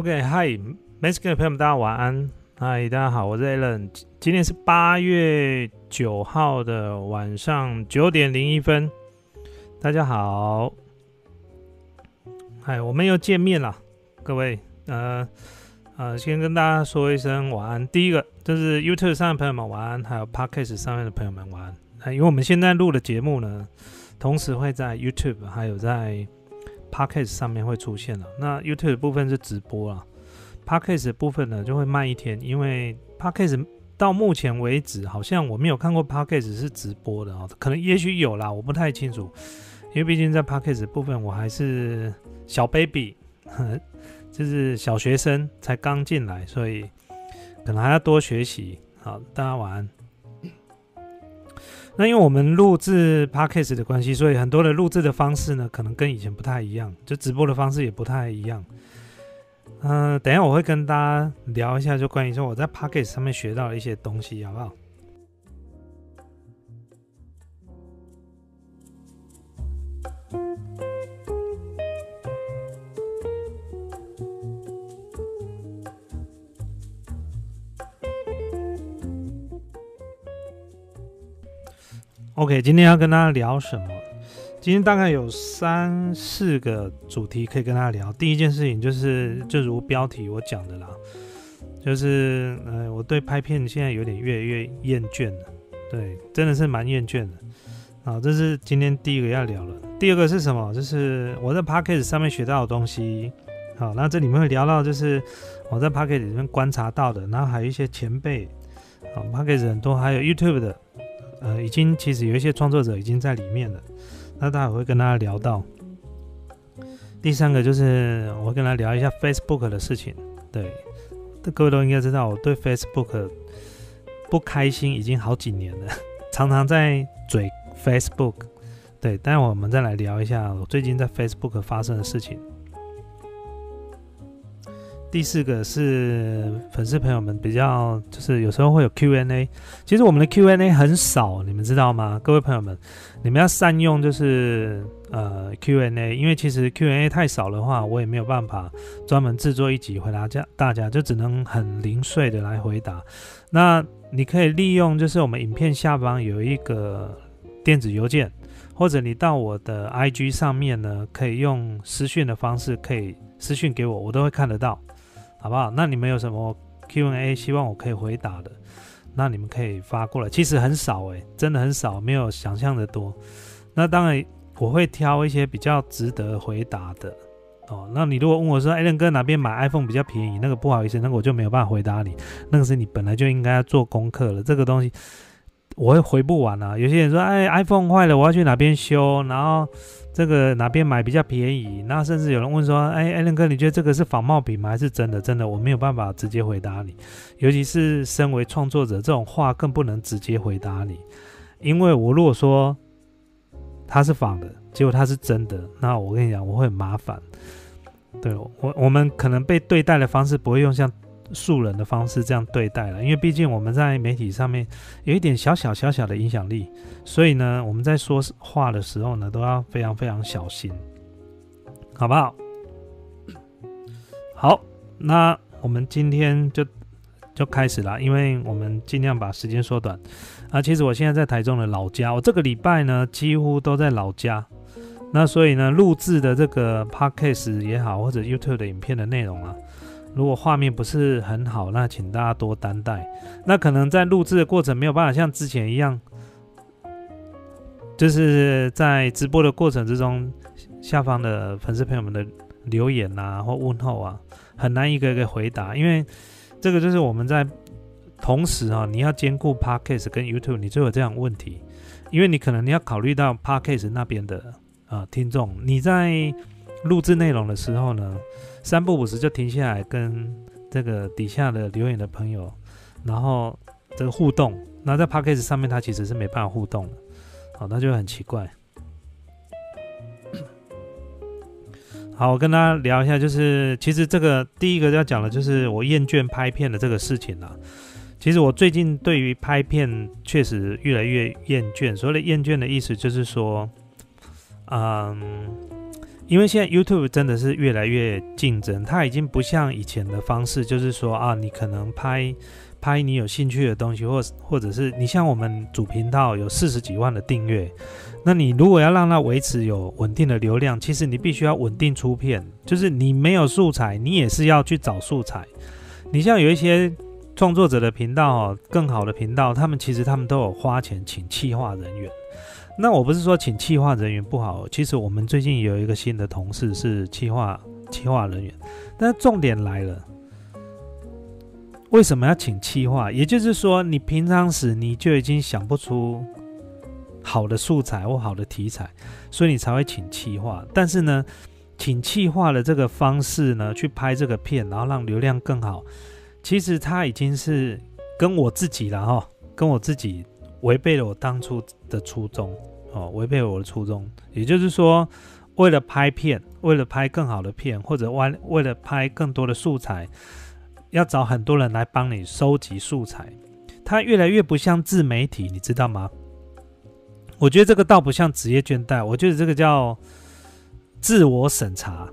OK，Hi，Mexican 的朋友们，大家晚安。嗨，大家好，我是 Alan。今天是八月九号的晚上九点零一分。大家好，嗨，我们又见面了，各位。呃呃，先跟大家说一声晚安。第一个就是 YouTube 上的朋友们晚安，还有 Podcast 上面的朋友们晚安。因为我们现在录的节目呢，同时会在 YouTube 还有在 Podcast 上面会出现了。那 YouTube 部分是直播啊，Podcast 部分呢就会慢一天，因为 Podcast 到目前为止好像我没有看过 Podcast 是直播的哦，可能也许有啦，我不太清楚，因为毕竟在 Podcast 部分我还是小 baby。就是小学生才刚进来，所以可能还要多学习。好，大家晚安。那因为我们录制 podcast 的关系，所以很多的录制的方式呢，可能跟以前不太一样，就直播的方式也不太一样。嗯，等下我会跟大家聊一下，就关于说我在 podcast 上面学到的一些东西，好不好？OK，今天要跟大家聊什么？今天大概有三四个主题可以跟大家聊。第一件事情就是，就如标题我讲的啦，就是呃，我对拍片现在有点越来越厌倦了，对，真的是蛮厌倦的。好，这是今天第一个要聊了。第二个是什么？就是我在 p a c k a g e 上面学到的东西。好，那这里面会聊到，就是我在 p a c k a g e 里面观察到的，然后还有一些前辈，好 p a c k a g e 很多，还有 YouTube 的。呃，已经其实有一些创作者已经在里面了，那待会会跟大家聊到。第三个就是我会跟他聊一下 Facebook 的事情。对，各位都应该知道，我对 Facebook 不开心已经好几年了，常常在嘴 Facebook。对，待会我们再来聊一下我最近在 Facebook 发生的事情。第四个是粉丝朋友们比较，就是有时候会有 Q&A，其实我们的 Q&A 很少，你们知道吗？各位朋友们，你们要善用就是呃 Q&A，因为其实 Q&A 太少的话，我也没有办法专门制作一集回答家大家，就只能很零碎的来回答。那你可以利用就是我们影片下方有一个电子邮件，或者你到我的 IG 上面呢，可以用私讯的方式可以私讯给我，我都会看得到。好不好？那你们有什么 Q&A 希望我可以回答的，那你们可以发过来。其实很少诶，真的很少，没有想象的多。那当然我会挑一些比较值得回答的哦。那你如果问我说，艾伦哥哪边买 iPhone 比较便宜？那个不好意思，那个我就没有办法回答你。那个是你本来就应该要做功课了。这个东西我会回不完啊。有些人说，哎，iPhone 坏了，我要去哪边修？然后。这个哪边买比较便宜？那甚至有人问说：“哎，艾伦哥，你觉得这个是仿冒品吗？还是真的？”真的，我没有办法直接回答你。尤其是身为创作者，这种话更不能直接回答你，因为我如果说它是仿的，结果它是真的，那我跟你讲，我会很麻烦。对我，我们可能被对待的方式不会用像。素人的方式这样对待了，因为毕竟我们在媒体上面有一点小小小小的影响力，所以呢，我们在说话的时候呢，都要非常非常小心，好不好？好，那我们今天就就开始了，因为我们尽量把时间缩短。啊，其实我现在在台中的老家，我这个礼拜呢几乎都在老家，那所以呢，录制的这个 podcast 也好，或者 YouTube 的影片的内容啊。如果画面不是很好，那请大家多担待。那可能在录制的过程没有办法像之前一样，就是在直播的过程之中，下方的粉丝朋友们的留言啊或问候啊，很难一个一个回答，因为这个就是我们在同时啊，你要兼顾 Podcast 跟 YouTube，你就有这样问题，因为你可能你要考虑到 Podcast 那边的啊听众，你在录制内容的时候呢。三不五时就停下来跟这个底下的留言的朋友，然后这个互动。那在 p a c k a g e 上面，它其实是没办法互动的，好，那就很奇怪。好，我跟大家聊一下，就是其实这个第一个要讲的，就是我厌倦拍片的这个事情啦。其实我最近对于拍片确实越来越厌倦。所谓的厌倦的意思，就是说，嗯。因为现在 YouTube 真的是越来越竞争，它已经不像以前的方式，就是说啊，你可能拍拍你有兴趣的东西，或或者是你像我们主频道有四十几万的订阅，那你如果要让它维持有稳定的流量，其实你必须要稳定出片，就是你没有素材，你也是要去找素材。你像有一些创作者的频道哦，更好的频道，他们其实他们都有花钱请企划人员。那我不是说请企划人员不好，其实我们最近有一个新的同事是企划企划人员，但重点来了，为什么要请企划？也就是说，你平常时你就已经想不出好的素材或好的题材，所以你才会请企划。但是呢，请企划的这个方式呢，去拍这个片，然后让流量更好，其实他已经是跟我自己了哈，跟我自己违背了我当初的初衷。哦，违背我的初衷，也就是说，为了拍片，为了拍更好的片，或者为为了拍更多的素材，要找很多人来帮你收集素材，它越来越不像自媒体，你知道吗？我觉得这个倒不像职业倦怠，我觉得这个叫自我审查。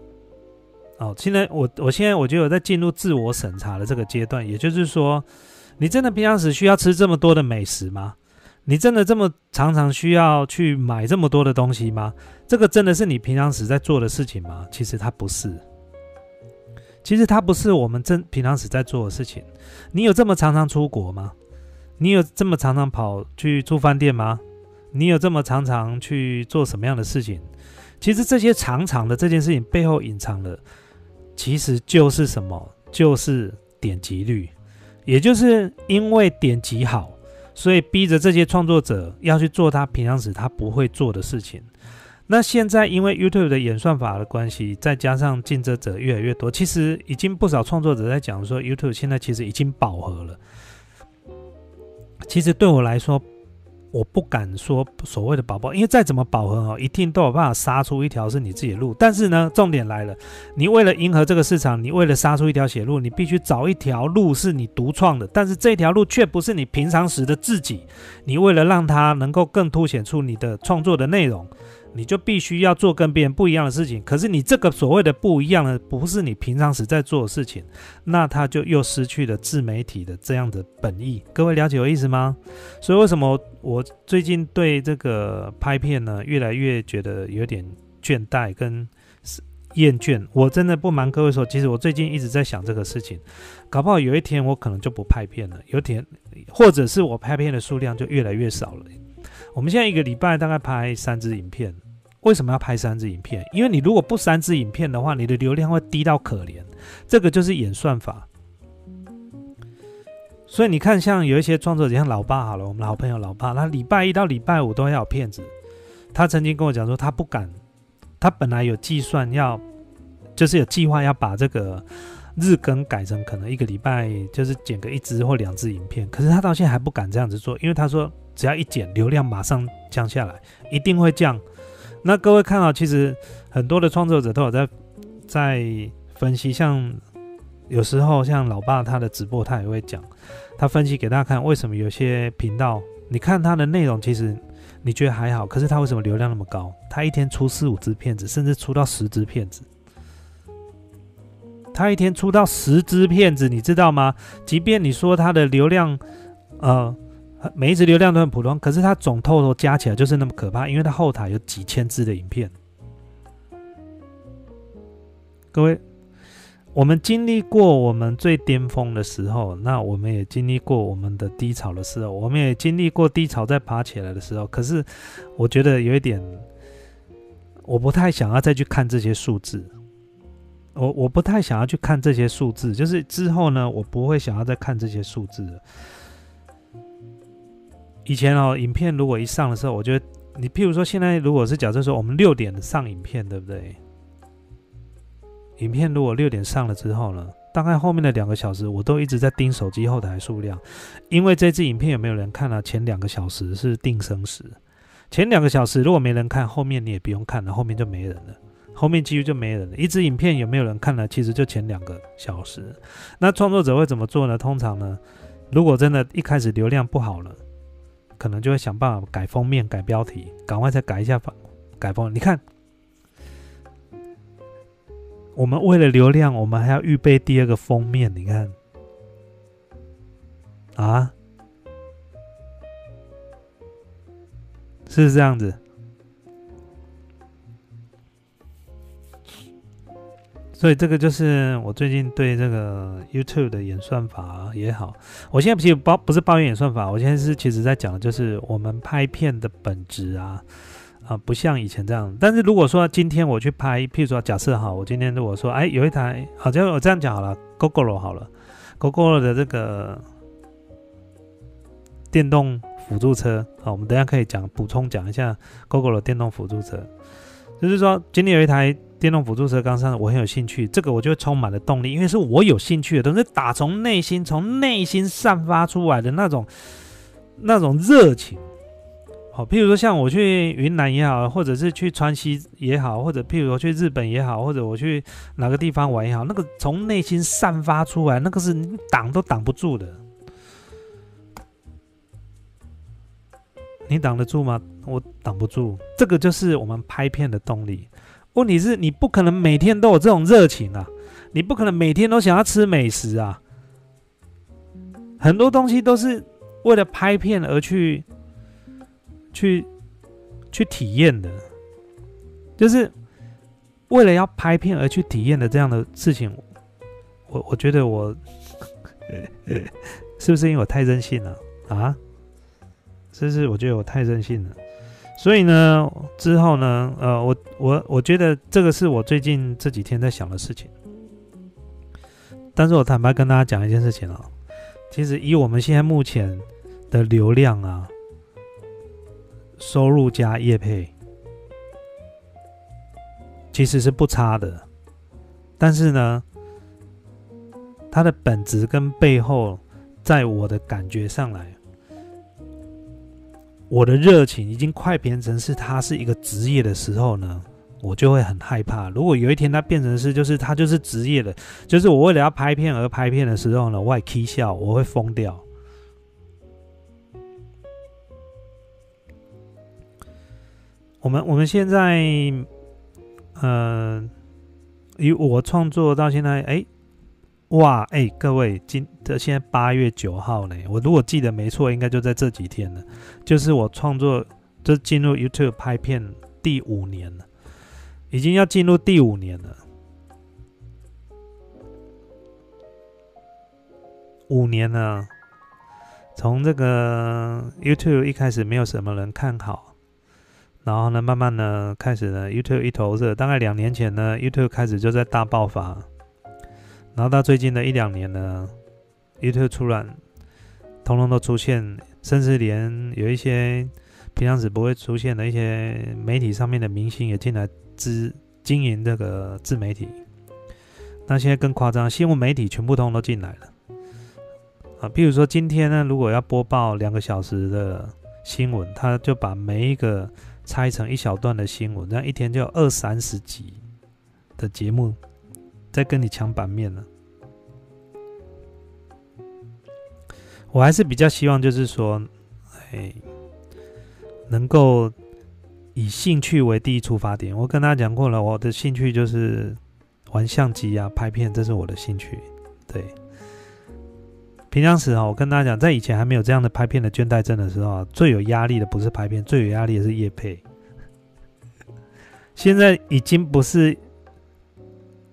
哦，现在我我现在我觉得我在进入自我审查的这个阶段，也就是说，你真的平常时需要吃这么多的美食吗？你真的这么常常需要去买这么多的东西吗？这个真的是你平常时在做的事情吗？其实它不是，其实它不是我们真平常时在做的事情。你有这么常常出国吗？你有这么常常跑去住饭店吗？你有这么常常去做什么样的事情？其实这些常常的这件事情背后隐藏的，其实就是什么？就是点击率，也就是因为点击好。所以逼着这些创作者要去做他平常时他不会做的事情。那现在因为 YouTube 的演算法的关系，再加上竞争者越来越多，其实已经不少创作者在讲说，YouTube 现在其实已经饱和了。其实对我来说，我不敢说所谓的宝宝，因为再怎么饱和哦，一定都有办法杀出一条是你自己的路。但是呢，重点来了，你为了迎合这个市场，你为了杀出一条血路，你必须找一条路是你独创的。但是这条路却不是你平常时的自己，你为了让它能够更凸显出你的创作的内容。你就必须要做跟别人不一样的事情，可是你这个所谓的不一样的，不是你平常时在做的事情，那他就又失去了自媒体的这样的本意。各位了解我意思吗？所以为什么我最近对这个拍片呢，越来越觉得有点倦怠跟厌倦？我真的不瞒各位说，其实我最近一直在想这个事情，搞不好有一天我可能就不拍片了，有天或者是我拍片的数量就越来越少了。我们现在一个礼拜大概拍三支影片。为什么要拍三支影片？因为你如果不三支影片的话，你的流量会低到可怜。这个就是演算法。所以你看，像有一些创作者，像老爸好了，我们好朋友老爸，他礼拜一到礼拜五都要有片子。他曾经跟我讲说，他不敢，他本来有计算要，就是有计划要把这个日更改成可能一个礼拜就是剪个一支或两支影片。可是他到现在还不敢这样子做，因为他说只要一剪，流量马上降下来，一定会降。那各位看到，其实很多的创作者都有在在分析，像有时候像老爸他的直播，他也会讲，他分析给大家看，为什么有些频道，你看他的内容，其实你觉得还好，可是他为什么流量那么高？他一天出四五支片子，甚至出到十支片子，他一天出到十支片子，你知道吗？即便你说他的流量，呃。每一支流量都很普通，可是它总透头加起来就是那么可怕，因为它后台有几千支的影片。各位，我们经历过我们最巅峰的时候，那我们也经历过我们的低潮的时候，我们也经历过低潮再爬起来的时候。可是，我觉得有一点，我不太想要再去看这些数字。我我不太想要去看这些数字，就是之后呢，我不会想要再看这些数字了。以前哦，影片如果一上的时候，我觉得你譬如说现在如果是假设说我们六点上影片，对不对？影片如果六点上了之后呢，大概后面的两个小时我都一直在盯手机后台数量，因为这支影片有没有人看了？前两个小时是定生时，前两个小时如果没人看，后面你也不用看了，后面就没人了，后面几乎就没人了。一支影片有没有人看了？其实就前两个小时。那创作者会怎么做呢？通常呢，如果真的一开始流量不好了。可能就会想办法改封面、改标题，赶快再改一下改封。你看，我们为了流量，我们还要预备第二个封面，你看，啊，是这样子。所以这个就是我最近对这个 YouTube 的演算法也好，我现在其实抱不是抱怨演算法，我现在是其实在讲的就是我们拍片的本质啊啊，不像以前这样。但是如果说今天我去拍，譬如说假设哈，我今天如果说哎有一台，好，就我这样讲好了，GoGo 好了，GoGo 的这个电动辅助车，好，我们等下可以讲补充讲一下 GoGo 的电动辅助车，就是说今天有一台。电动辅助车刚上，我很有兴趣，这个我就充满了动力，因为是我有兴趣的东西，打从内心、从内心散发出来的那种那种热情。好，譬如说像我去云南也好，或者是去川西也好，或者譬如说去日本也好，或者我去哪个地方玩也好，那个从内心散发出来，那个是挡都挡不住的。你挡得住吗？我挡不住。这个就是我们拍片的动力。问题是你不可能每天都有这种热情啊，你不可能每天都想要吃美食啊。很多东西都是为了拍片而去，去，去体验的，就是为了要拍片而去体验的这样的事情。我我觉得我 是不是因为我太任性了啊？这是？我觉得我太任性了。所以呢，之后呢，呃，我我我觉得这个是我最近这几天在想的事情。但是我坦白跟大家讲一件事情啊，其实以我们现在目前的流量啊，收入加业配，其实是不差的。但是呢，它的本质跟背后，在我的感觉上来。我的热情已经快变成是他是一个职业的时候呢，我就会很害怕。如果有一天他变成是就是他就是职业的，就是我为了要拍片而拍片的时候呢，我会 k 笑，我会疯掉。我们我们现在，嗯，以我创作到现在，哎。哇，哎，各位，今这现在八月九号呢，我如果记得没错，应该就在这几天了。就是我创作，就进入 YouTube 拍片第五年了，已经要进入第五年了。五年呢，从这个 YouTube 一开始没有什么人看好，然后呢，慢慢呢开始呢 YouTube 一头热，大概两年前呢 YouTube 开始就在大爆发。然后到最近的一两年呢，YouTube 出来，通通都出现，甚至连有一些平常时不会出现的一些媒体上面的明星也进来资经营这个自媒体。那现在更夸张，新闻媒体全部通都进来了。啊，比如说今天呢，如果要播报两个小时的新闻，他就把每一个拆成一小段的新闻，这样一天就有二三十集的节目。在跟你抢版面了，我还是比较希望，就是说，哎，能够以兴趣为第一出发点。我跟大家讲过了，我的兴趣就是玩相机啊、拍片，这是我的兴趣。对，平常时啊，我跟大家讲，在以前还没有这样的拍片的倦怠症的时候啊，最有压力的不是拍片，最有压力的是夜配。现在已经不是。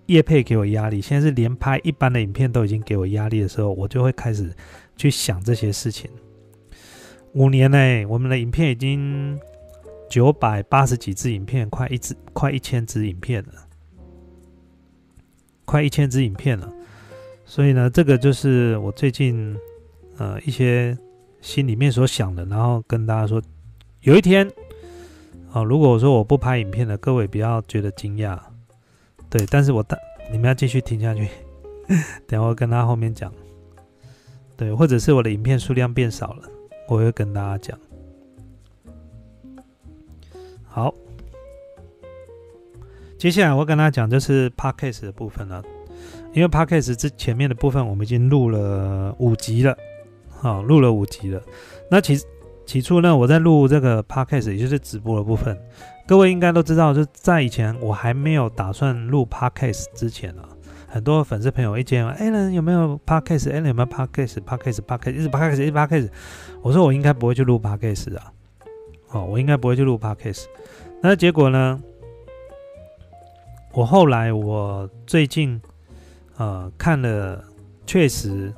叶配给我压力，现在是连拍一般的影片都已经给我压力的时候，我就会开始去想这些事情。五年内，我们的影片已经九百八十几支影片，快一支快一千支影片了，快一千支影片了。所以呢，这个就是我最近呃一些心里面所想的，然后跟大家说，有一天啊，如果我说我不拍影片了，各位不要觉得惊讶。对，但是我等你们要继续听下去，等我跟他后面讲。对，或者是我的影片数量变少了，我会跟大家讲。好，接下来我跟大家讲就是 podcast 的部分了，因为 podcast 之前面的部分我们已经录了五集了，好，录了五集了。那其实起初呢，我在录这个 podcast，也就是直播的部分，各位应该都知道，就在以前我还没有打算录 podcast 之前啊，很多粉丝朋友一见，哎，有没有 podcast？哎，有没有 podcast？podcast？podcast？一直 podcast，一直 podcast。我说我应该不会去录 podcast 啊，哦，我应该不会去录 podcast。那结果呢？我后来我最近呃看了，确实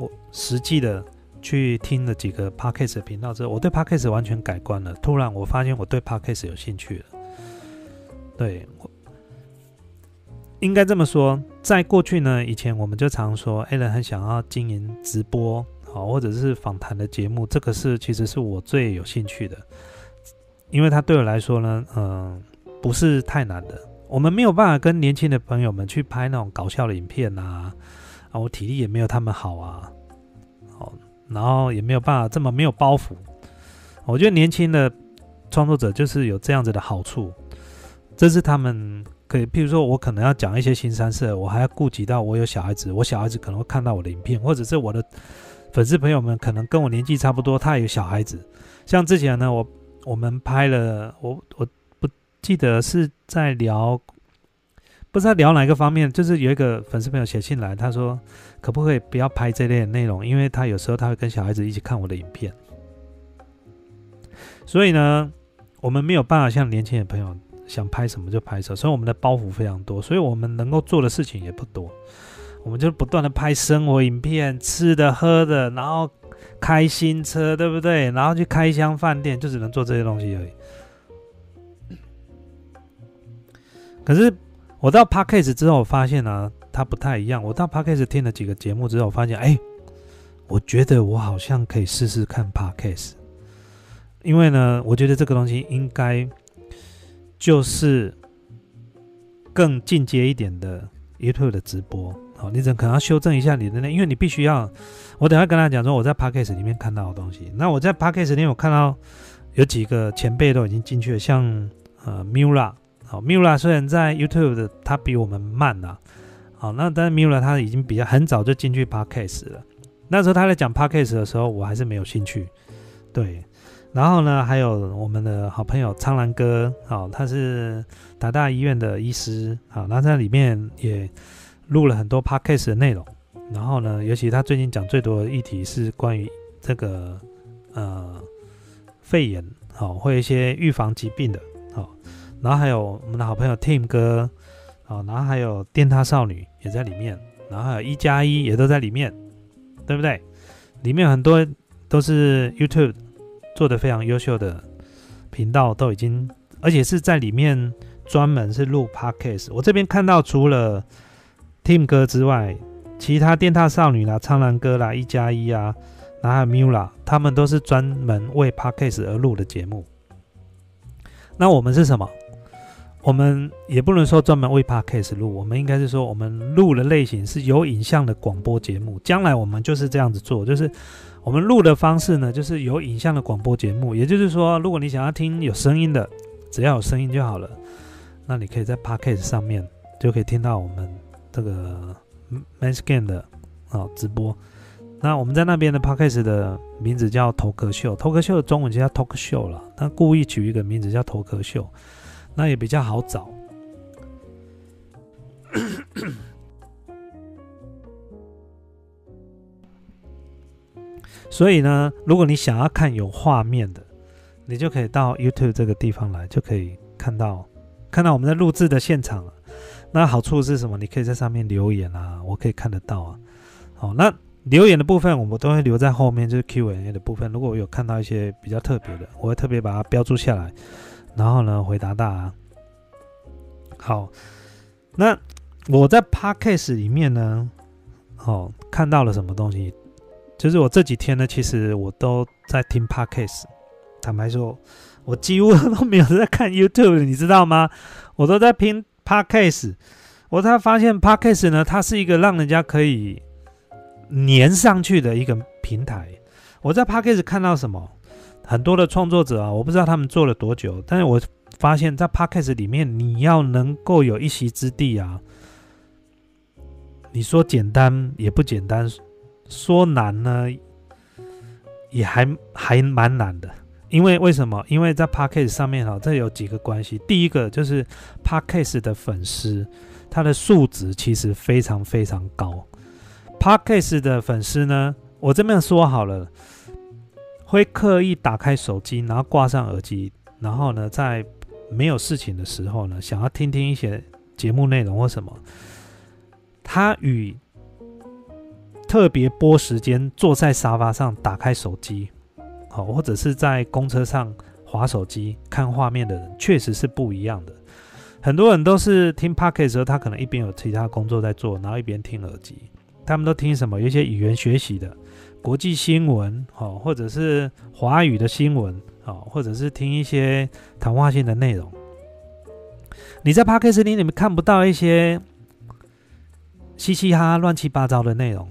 我实际的。去听了几个 podcast 频道之后，我对 podcast 完全改观了。突然，我发现我对 podcast 有兴趣了。对，应该这么说，在过去呢，以前我们就常说，A 人很想要经营直播，好，或者是访谈的节目，这个是其实是我最有兴趣的，因为它对我来说呢，嗯，不是太难的。我们没有办法跟年轻的朋友们去拍那种搞笑的影片啊，啊，我体力也没有他们好啊。然后也没有办法这么没有包袱。我觉得年轻的创作者就是有这样子的好处，这是他们可以，譬如说我可能要讲一些新三色，我还要顾及到我有小孩子，我小孩子可能会看到我的影片，或者是我的粉丝朋友们可能跟我年纪差不多，他也有小孩子。像之前呢，我我们拍了，我我不记得是在聊。不知道聊哪个方面，就是有一个粉丝朋友写信来，他说可不可以不要拍这类的内容，因为他有时候他会跟小孩子一起看我的影片，所以呢，我们没有办法像年轻的朋友想拍什么就拍什么，所以我们的包袱非常多，所以我们能够做的事情也不多，我们就不断的拍生活影片，吃的喝的，然后开新车，对不对？然后去开箱饭店，就只能做这些东西而已。可是。我到 Podcast 之后发现呢，它不太一样。我到 Podcast 听了几个节目之后，发现，哎，我觉得我好像可以试试看 Podcast，因为呢，我觉得这个东西应该就是更进阶一点的 YouTube 的直播。好，你怎可能要修正一下你的那，因为你必须要，我等下跟他讲说我在 Podcast 里面看到的东西。那我在 Podcast 里面我看到有几个前辈都已经进去了，像呃 Mula。好，Mila 虽然在 YouTube 的，他比我们慢呐。好，那但是 Mila 他已经比较很早就进去 Podcast 了。那时候他在讲 Podcast 的时候，我还是没有兴趣。对，然后呢，还有我们的好朋友苍兰哥，好，他是达大医院的医师，好，那在里面也录了很多 Podcast 的内容。然后呢，尤其他最近讲最多的议题是关于这个呃肺炎，好，或一些预防疾病的。好然后还有我们的好朋友 Tim 哥，哦，然后还有电塔少女也在里面，然后还有一加一也都在里面，对不对？里面很多都是 YouTube 做的非常优秀的频道，都已经，而且是在里面专门是录 Podcast。我这边看到除了 Tim 哥之外，其他电塔少女啦、苍兰哥啦、一加一啊，然后还有 Mula，他们都是专门为 Podcast 而录的节目。那我们是什么？我们也不能说专门为 podcast 录，我们应该是说我们录的类型是有影像的广播节目。将来我们就是这样子做，就是我们录的方式呢，就是有影像的广播节目。也就是说，如果你想要听有声音的，只要有声音就好了，那你可以在 podcast 上面就可以听到我们这个 manscan 的啊直播。那我们在那边的 podcast 的名字叫头壳秀，头壳秀的中文就叫 talk show 了。他故意取一个名字叫头壳秀。那也比较好找，所以呢，如果你想要看有画面的，你就可以到 YouTube 这个地方来，就可以看到看到我们在录制的现场。那好处是什么？你可以在上面留言啊，我可以看得到啊。好，那留言的部分我们都会留在后面，就是 Q&A 的部分。如果我有看到一些比较特别的，我会特别把它标注下来。然后呢，回答大家。好，那我在 Podcast 里面呢，哦，看到了什么东西？就是我这几天呢，其实我都在听 Podcast。坦白说，我几乎都没有在看 YouTube，你知道吗？我都在听 Podcast。我才发现 Podcast 呢，它是一个让人家可以粘上去的一个平台。我在 Podcast 看到什么？很多的创作者啊，我不知道他们做了多久，但是我发现，在 Podcast 里面，你要能够有一席之地啊，你说简单也不简单，说难呢也还还蛮难的。因为为什么？因为在 Podcast 上面哈，这有几个关系。第一个就是 Podcast 的粉丝，他的素质其实非常非常高。Podcast 的粉丝呢，我这边说好了，会刻意打开手机，然后挂上耳机，然后呢，在没有事情的时候呢，想要听听一些节目内容或什么。他与特别播时间坐在沙发上打开手机。好，或者是在公车上划手机看画面的人，确实是不一样的。很多人都是听 p o c k e t 的时候，他可能一边有其他工作在做，然后一边听耳机。他们都听什么？有些语言学习的国际新闻，好，或者是华语的新闻，好，或者是听一些谈话性的内容。你在 p o c k e t 里里面看不到一些嘻嘻哈哈、乱七八糟的内容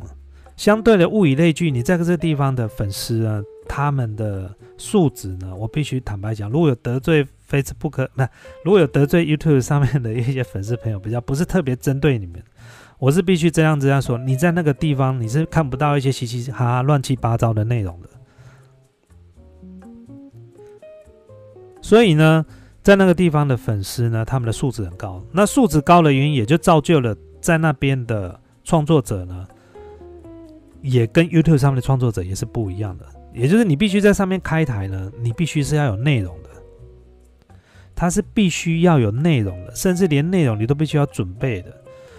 相对的物以类聚，你在这个地方的粉丝啊。他们的素质呢？我必须坦白讲，如果有得罪 Facebook，那如果有得罪 YouTube 上面的一些粉丝朋友，比较不是特别针对你们，我是必须这样这样说。你在那个地方，你是看不到一些嘻嘻哈哈、乱七八糟的内容的。所以呢，在那个地方的粉丝呢，他们的素质很高。那素质高的原因，也就造就了在那边的创作者呢，也跟 YouTube 上面的创作者也是不一样的。也就是你必须在上面开台呢，你必须是要有内容的，它是必须要有内容的，甚至连内容你都必须要准备的，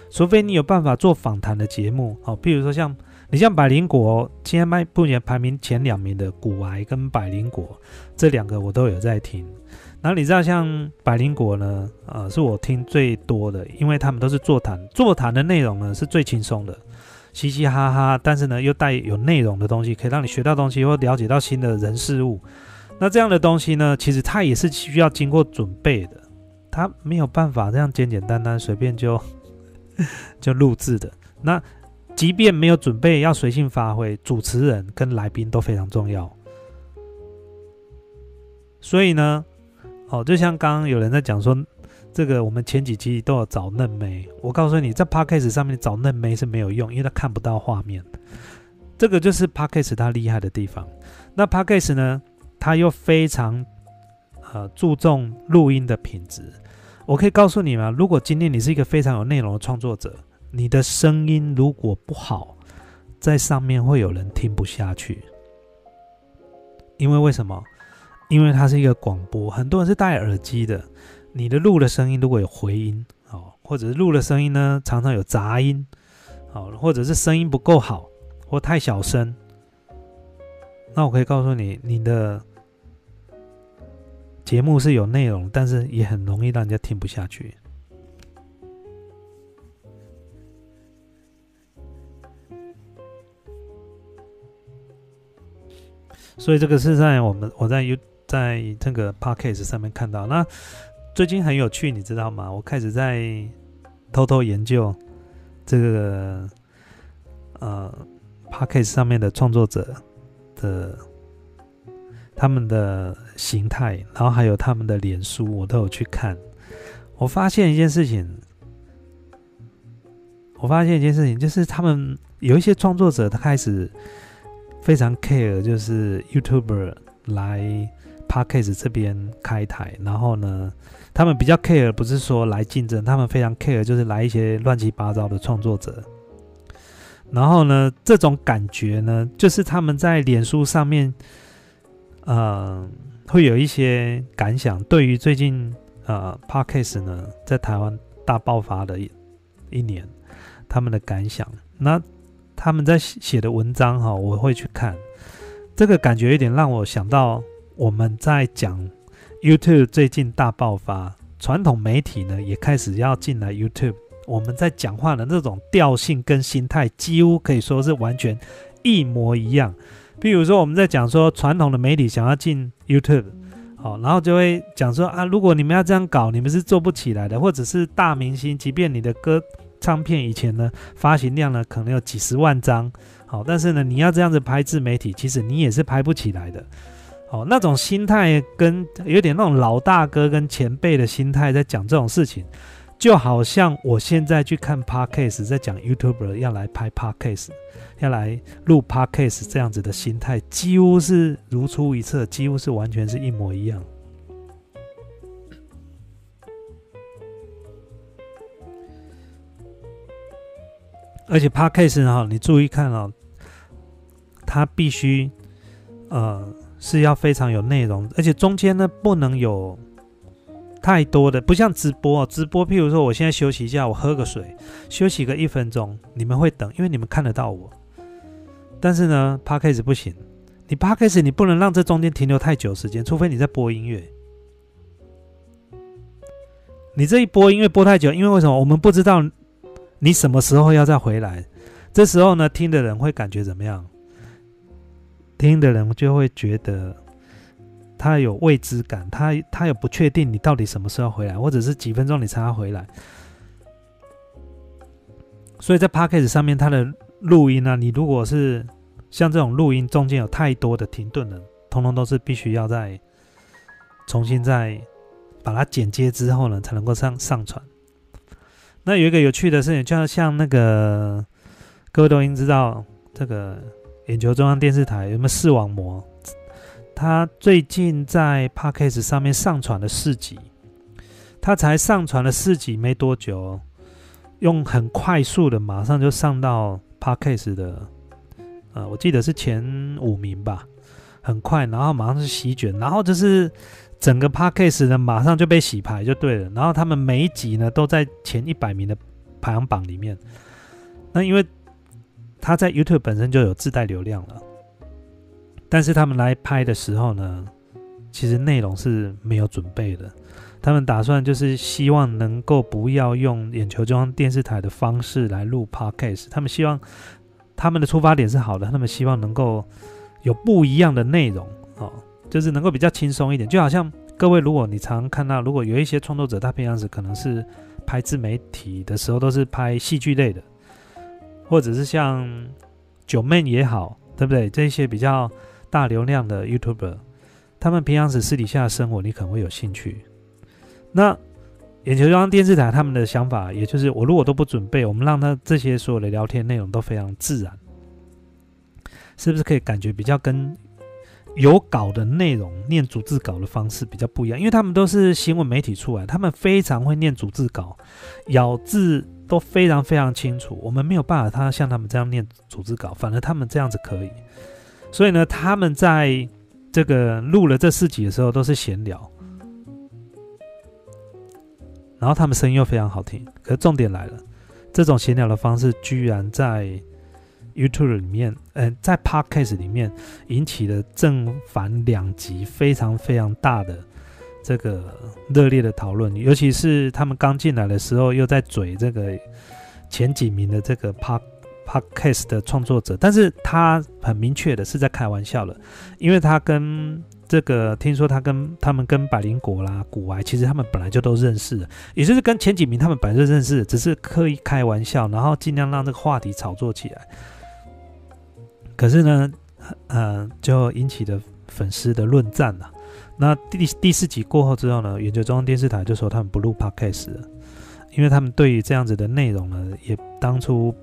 除非你有办法做访谈的节目，好，譬如说像你像百灵果，今天卖目前排名前两名的古癌跟百灵果这两个我都有在听，然后你知道像百灵果呢，呃，是我听最多的，因为他们都是座谈，座谈的内容呢是最轻松的。嘻嘻哈哈，但是呢，又带有内容的东西，可以让你学到东西或了解到新的人事物。那这样的东西呢，其实它也是需要经过准备的，它没有办法这样简简单单随便就 就录制的。那即便没有准备，要随性发挥，主持人跟来宾都非常重要。所以呢，哦，就像刚刚有人在讲说。这个我们前几期都有找嫩妹，我告诉你，在 Podcast 上面找嫩妹是没有用，因为它看不到画面。这个就是 Podcast 它厉害的地方。那 Podcast 呢，它又非常呃注重录音的品质。我可以告诉你吗？如果今天你是一个非常有内容的创作者，你的声音如果不好，在上面会有人听不下去。因为为什么？因为它是一个广播，很多人是戴耳机的。你的录的声音如果有回音，哦，或者是录的声音呢常常有杂音，好，或者是声音不够好或太小声，那我可以告诉你，你的节目是有内容，但是也很容易让人家听不下去。所以这个是在我们我在 U 在这个 Podcast 上面看到那。最近很有趣，你知道吗？我开始在偷偷研究这个呃 p a c k a g e 上面的创作者的他们的形态，然后还有他们的脸书，我都有去看。我发现一件事情，我发现一件事情，就是他们有一些创作者，他开始非常 care，就是 YouTuber 来 p a c k a g e 这边开台，然后呢。他们比较 care，不是说来竞争，他们非常 care，就是来一些乱七八糟的创作者。然后呢，这种感觉呢，就是他们在脸书上面，呃，会有一些感想。对于最近呃 p a r k a s 呢，在台湾大爆发的一一年，他们的感想。那他们在写的文章哈，我会去看。这个感觉有点让我想到我们在讲。YouTube 最近大爆发，传统媒体呢也开始要进来 YouTube。我们在讲话的那种调性跟心态，几乎可以说是完全一模一样。比如说，我们在讲说传统的媒体想要进 YouTube，好，然后就会讲说啊，如果你们要这样搞，你们是做不起来的。或者是大明星，即便你的歌唱片以前呢发行量呢可能有几十万张，好，但是呢你要这样子拍自媒体，其实你也是拍不起来的。哦，那种心态跟有点那种老大哥跟前辈的心态在讲这种事情，就好像我现在去看 podcast，在讲 YouTuber 要来拍 podcast，要来录 podcast 这样子的心态，几乎是如出一辙，几乎是完全是一模一样。而且 podcast 哈，你注意看哦，它必须呃是要非常有内容，而且中间呢不能有太多的，不像直播，直播譬如说我现在休息一下，我喝个水，休息个一分钟，你们会等，因为你们看得到我。但是呢，podcast 不行，你 podcast 你不能让这中间停留太久时间，除非你在播音乐。你这一播音乐播太久，因为为什么？我们不知道。你什么时候要再回来？这时候呢，听的人会感觉怎么样？听的人就会觉得他有未知感，他他有不确定你到底什么时候回来，或者是几分钟你才要回来。所以在 p a c k a g e 上面，它的录音呢，你如果是像这种录音中间有太多的停顿的，通通都是必须要再重新再把它剪接之后呢，才能够上上传。那有一个有趣的事情，就像那个各位都应知道，这个眼球中央电视台有没有视网膜？他最近在 Podcast 上面上传了四集，他才上传了四集没多久，用很快速的马上就上到 Podcast 的，呃，我记得是前五名吧，很快，然后马上是席卷，然后就是。整个 podcast 呢，马上就被洗牌就对了。然后他们每一集呢，都在前一百名的排行榜里面。那因为他在 YouTube 本身就有自带流量了，但是他们来拍的时候呢，其实内容是没有准备的。他们打算就是希望能够不要用眼球中央电视台的方式来录 podcast。他们希望他们的出发点是好的，他们希望能够有不一样的内容哦。就是能够比较轻松一点，就好像各位，如果你常看到，如果有一些创作者，他平常时可能是拍自媒体的时候，都是拍戏剧类的，或者是像九妹也好，对不对？这些比较大流量的 YouTuber，他们平常时私底下的生活，你可能会有兴趣。那眼球中央电视台他们的想法，也就是我如果都不准备，我们让他这些所有的聊天内容都非常自然，是不是可以感觉比较跟？有稿的内容念逐字稿的方式比较不一样，因为他们都是新闻媒体出来，他们非常会念逐字稿，咬字都非常非常清楚。我们没有办法，他像他们这样念组织稿，反而他们这样子可以。所以呢，他们在这个录了这四集的时候都是闲聊，然后他们声音又非常好听。可是重点来了，这种闲聊的方式居然在。YouTube 里面，嗯，在 Podcast 里面引起了正反两极非常非常大的这个热烈的讨论，尤其是他们刚进来的时候，又在嘴这个前几名的这个 Pod Podcast 的创作者，但是他很明确的是在开玩笑了，因为他跟这个听说他跟他们跟百灵果啦、古玩，其实他们本来就都认识，也就是跟前几名他们本来就认识，只是刻意开玩笑，然后尽量让这个话题炒作起来。可是呢，呃，就引起了粉丝的论战了。那第第四集过后之后呢，研究中央电视台就说他们不录 podcast 了，因为他们对于这样子的内容呢，也当初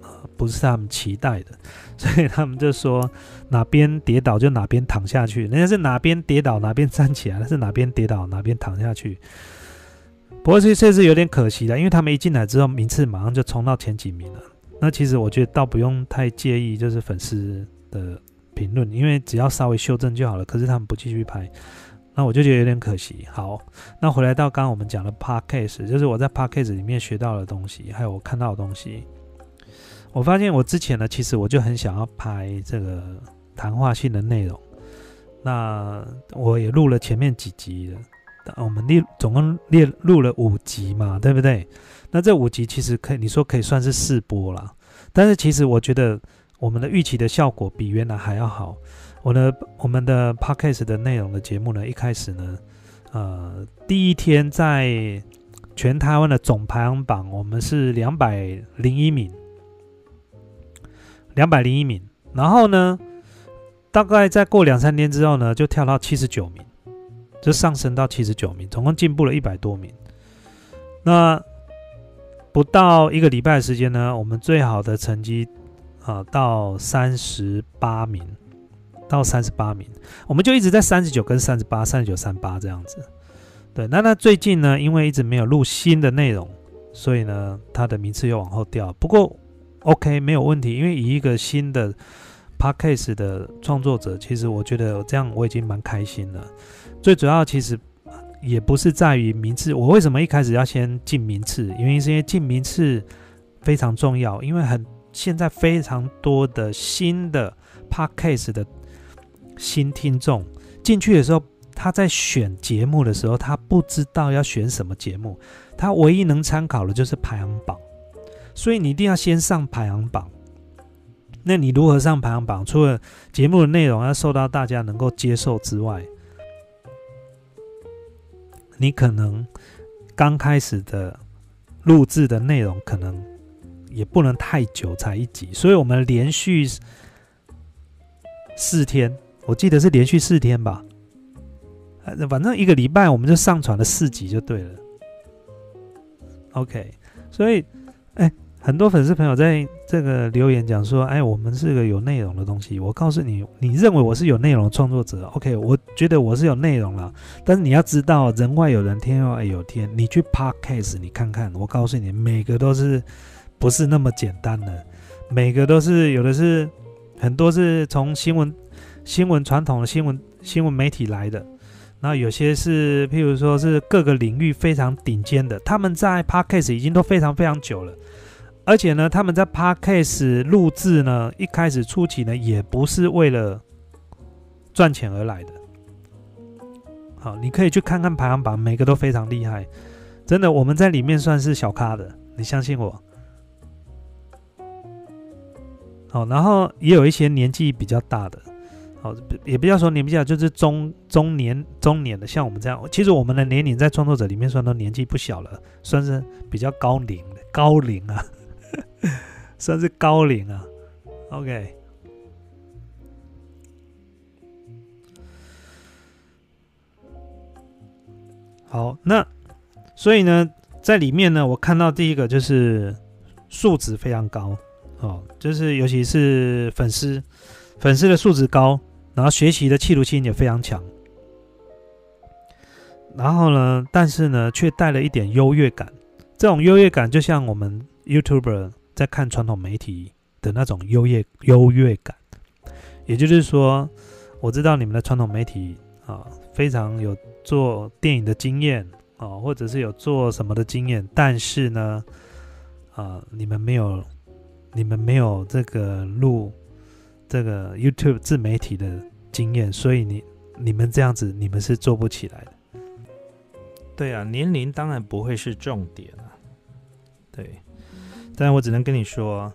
呃不是他们期待的，所以他们就说哪边跌倒就哪边躺下去。人家是哪边跌倒哪边站起来，是哪边跌倒哪边躺下去。不过这这是有点可惜的，因为他们一进来之后，名次马上就冲到前几名了。那其实我觉得倒不用太介意，就是粉丝的评论，因为只要稍微修正就好了。可是他们不继续拍，那我就觉得有点可惜。好，那回来到刚刚我们讲的 podcast，就是我在 podcast 里面学到的东西，还有我看到的东西。我发现我之前呢，其实我就很想要拍这个谈话性的内容。那我也录了前面几集了，我们列总共列录了五集嘛，对不对？那这五集其实可以，你说可以算是试播了，但是其实我觉得我们的预期的效果比原来还要好。我的我们的 podcast 的内容的节目呢，一开始呢，呃，第一天在全台湾的总排行榜，我们是两百零一名，两百零一名。然后呢，大概再过两三天之后呢，就跳到七十九名，就上升到七十九名，总共进步了一百多名。那不到一个礼拜的时间呢，我们最好的成绩啊到三十八名，到三十八名，我们就一直在三十九跟三十八、三十九、三八这样子。对，那那最近呢，因为一直没有录新的内容，所以呢，它的名次又往后掉。不过 OK 没有问题，因为以一个新的 Podcast 的创作者，其实我觉得这样我已经蛮开心了。最主要其实。也不是在于名次，我为什么一开始要先进名次？原因是因为进名次非常重要，因为很现在非常多的新的 podcast 的新听众进去的时候，他在选节目的时候，他不知道要选什么节目，他唯一能参考的就是排行榜，所以你一定要先上排行榜。那你如何上排行榜？除了节目的内容要受到大家能够接受之外，你可能刚开始的录制的内容可能也不能太久才一集，所以我们连续四天，我记得是连续四天吧，反正一个礼拜我们就上传了四集就对了。OK，所以哎。很多粉丝朋友在这个留言讲说：“哎，我们是个有内容的东西。”我告诉你，你认为我是有内容创作者，OK？我觉得我是有内容了，但是你要知道，人外有人，天外有天。你去 Podcast，你看看，我告诉你，每个都是不是那么简单的，每个都是有的是很多是从新闻、新闻传统的新闻、新闻媒体来的，然后有些是譬如说是各个领域非常顶尖的，他们在 Podcast 已经都非常非常久了。而且呢，他们在 Podcast 录制呢，一开始初期呢，也不是为了赚钱而来的。好，你可以去看看排行榜，每个都非常厉害，真的，我们在里面算是小咖的，你相信我。好，然后也有一些年纪比较大的，好，也不要说年纪大，就是中中年中年的，像我们这样，其实我们的年龄在创作者里面算都年纪不小了，算是比较高龄的高龄啊。算是高龄啊，OK。好，那所以呢，在里面呢，我看到第一个就是素质非常高哦，就是尤其是粉丝，粉丝的素质高，然后学习的企图心也非常强，然后呢，但是呢，却带了一点优越感。这种优越感就像我们。YouTuber 在看传统媒体的那种优越优越感，也就是说，我知道你们的传统媒体啊，非常有做电影的经验啊，或者是有做什么的经验，但是呢，啊，你们没有，你们没有这个录这个 YouTube 自媒体的经验，所以你你们这样子，你们是做不起来的。对啊，年龄当然不会是重点啊，对。但我只能跟你说，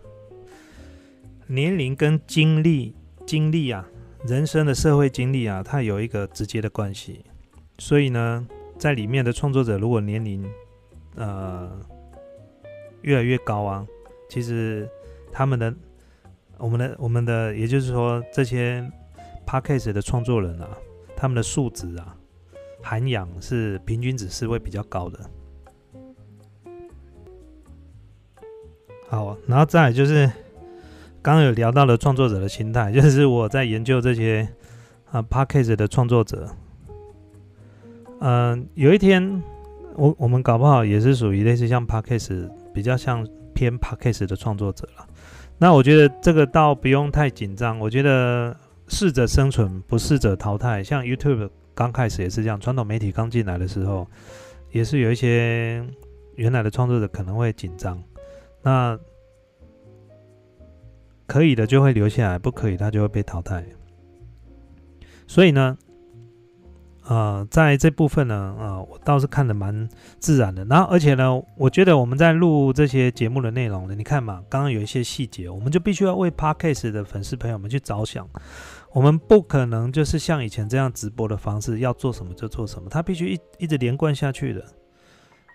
年龄跟经历、经历啊，人生的社会经历啊，它有一个直接的关系。所以呢，在里面的创作者如果年龄呃越来越高啊，其实他们的、我们的、我们的，也就是说这些 p a c k a g e 的创作人啊，他们的素质啊、涵养是平均值是会比较高的。好，然后再就是刚刚有聊到了创作者的心态，就是我在研究这些啊 p a c k a g e 的创作者。嗯，有一天我我们搞不好也是属于类似像 p a c k a g e 比较像偏 p a c k a g e 的创作者了。那我觉得这个倒不用太紧张，我觉得适者生存，不适者淘汰。像 YouTube 刚开始也是这样，传统媒体刚进来的时候，也是有一些原来的创作者可能会紧张。那可以的就会留下来，不可以他就会被淘汰。所以呢，呃，在这部分呢，啊，我倒是看的蛮自然的。然后，而且呢，我觉得我们在录这些节目的内容呢，你看嘛，刚刚有一些细节，我们就必须要为 Podcast 的粉丝朋友们去着想。我们不可能就是像以前这样直播的方式，要做什么就做什么，它必须一一直连贯下去的。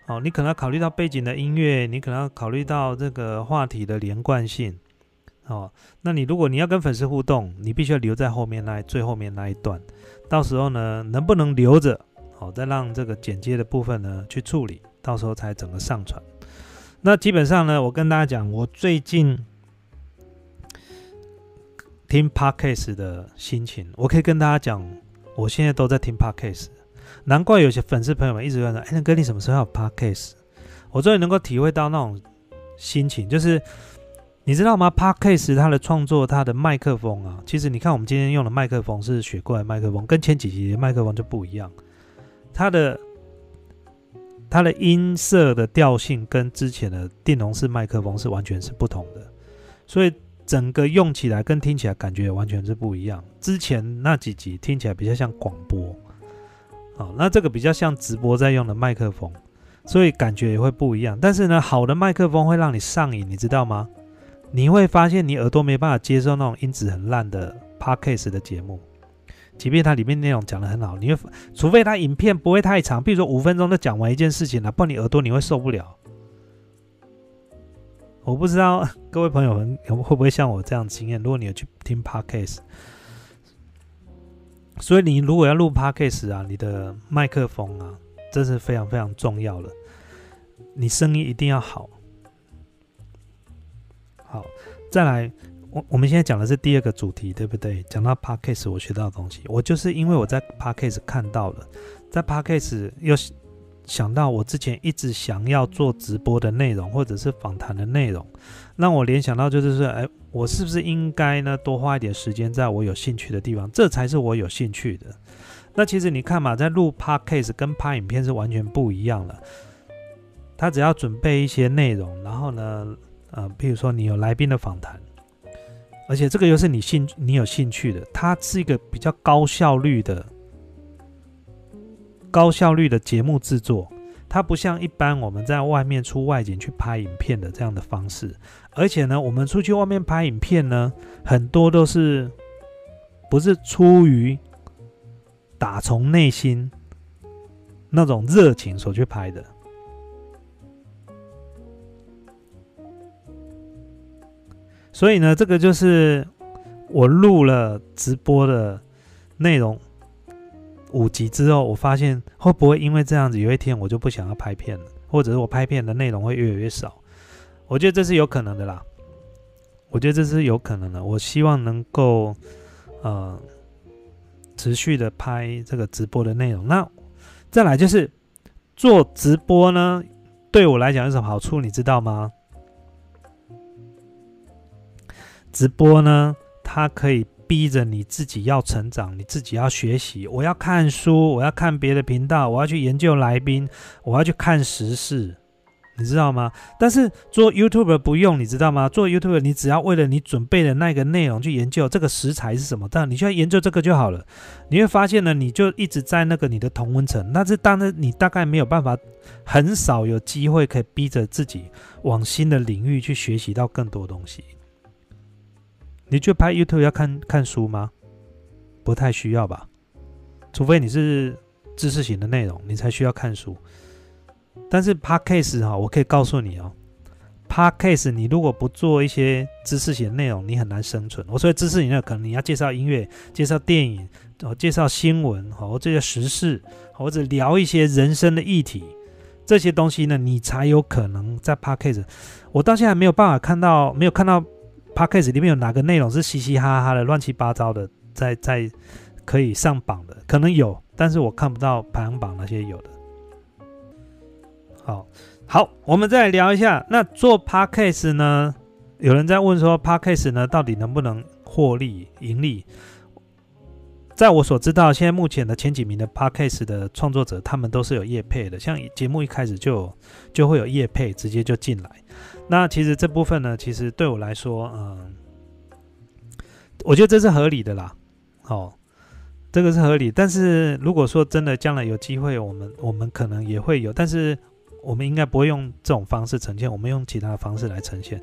哦，你可能要考虑到背景的音乐，你可能要考虑到这个话题的连贯性。哦，那你如果你要跟粉丝互动，你必须要留在后面那最后面那一段。到时候呢，能不能留着？好，再让这个剪接的部分呢去处理，到时候才整个上传。那基本上呢，我跟大家讲，我最近听 podcast 的心情，我可以跟大家讲，我现在都在听 podcast。难怪有些粉丝朋友们一直问说：“哎，那哥，你什么时候有 podcast？” 我终于能够体会到那种心情，就是你知道吗？podcast 它的创作，它的麦克风啊，其实你看我们今天用的麦克风是雪怪麦克风，跟前几集的麦克风就不一样，它的它的音色的调性跟之前的电容式麦克风是完全是不同的，所以整个用起来跟听起来感觉完全是不一样。之前那几集听起来比较像广播。好，那这个比较像直播在用的麦克风，所以感觉也会不一样。但是呢，好的麦克风会让你上瘾，你知道吗？你会发现你耳朵没办法接受那种音质很烂的 podcast 的节目，即便它里面内容讲的很好，你会除非它影片不会太长，比如说五分钟就讲完一件事情了，不然你耳朵你会受不了。我不知道 各位朋友们会不会像我这样经验，如果你有去听 podcast。所以你如果要录 podcast 啊，你的麦克风啊，这是非常非常重要的。你声音一定要好。再来，我我们现在讲的是第二个主题，对不对？讲到 podcast，我学到的东西，我就是因为我在 podcast 看到了，在 podcast 又想到我之前一直想要做直播的内容，或者是访谈的内容，让我联想到就是说，哎。我是不是应该呢多花一点时间在我有兴趣的地方？这才是我有兴趣的。那其实你看嘛，在录 podcast 跟拍影片是完全不一样的。他只要准备一些内容，然后呢，呃，比如说你有来宾的访谈，而且这个又是你兴你有兴趣的，它是一个比较高效率的、高效率的节目制作。它不像一般我们在外面出外景去拍影片的这样的方式。而且呢，我们出去外面拍影片呢，很多都是不是出于打从内心那种热情所去拍的。所以呢，这个就是我录了直播的内容五集之后，我发现会不会因为这样子，有一天我就不想要拍片了，或者是我拍片的内容会越来越少。我觉得这是有可能的啦，我觉得这是有可能的。我希望能够呃持续的拍这个直播的内容。那再来就是做直播呢，对我来讲有什么好处？你知道吗？直播呢，它可以逼着你自己要成长，你自己要学习。我要看书，我要看别的频道，我要去研究来宾，我要去看时事。你知道吗？但是做 YouTube 不用，你知道吗？做 YouTube 你只要为了你准备的那个内容去研究这个食材是什么，但你就要研究这个就好了。你会发现呢，你就一直在那个你的同温层，那是当然你大概没有办法，很少有机会可以逼着自己往新的领域去学习到更多东西。你去拍 YouTube 要看看书吗？不太需要吧，除非你是知识型的内容，你才需要看书。但是 podcast 哈，我可以告诉你哦，podcast 你如果不做一些知识型内容，你很难生存。我说知识型的，可能你要介绍音乐、介绍电影、哦介绍新闻，或这些时事，或者聊一些人生的议题，这些东西呢，你才有可能在 podcast。我到现在没有办法看到，没有看到 podcast 里面有哪个内容是嘻嘻哈哈的、乱七八糟的，在在可以上榜的，可能有，但是我看不到排行榜那些有的。好，好，我们再来聊一下。那做 podcast 呢？有人在问说，podcast 呢到底能不能获利盈利？在我所知道，现在目前的前几名的 podcast 的创作者，他们都是有业配的。像节目一开始就就会有业配，直接就进来。那其实这部分呢，其实对我来说，嗯，我觉得这是合理的啦。好，这个是合理。但是如果说真的将来有机会，我们我们可能也会有，但是。我们应该不会用这种方式呈现，我们用其他的方式来呈现，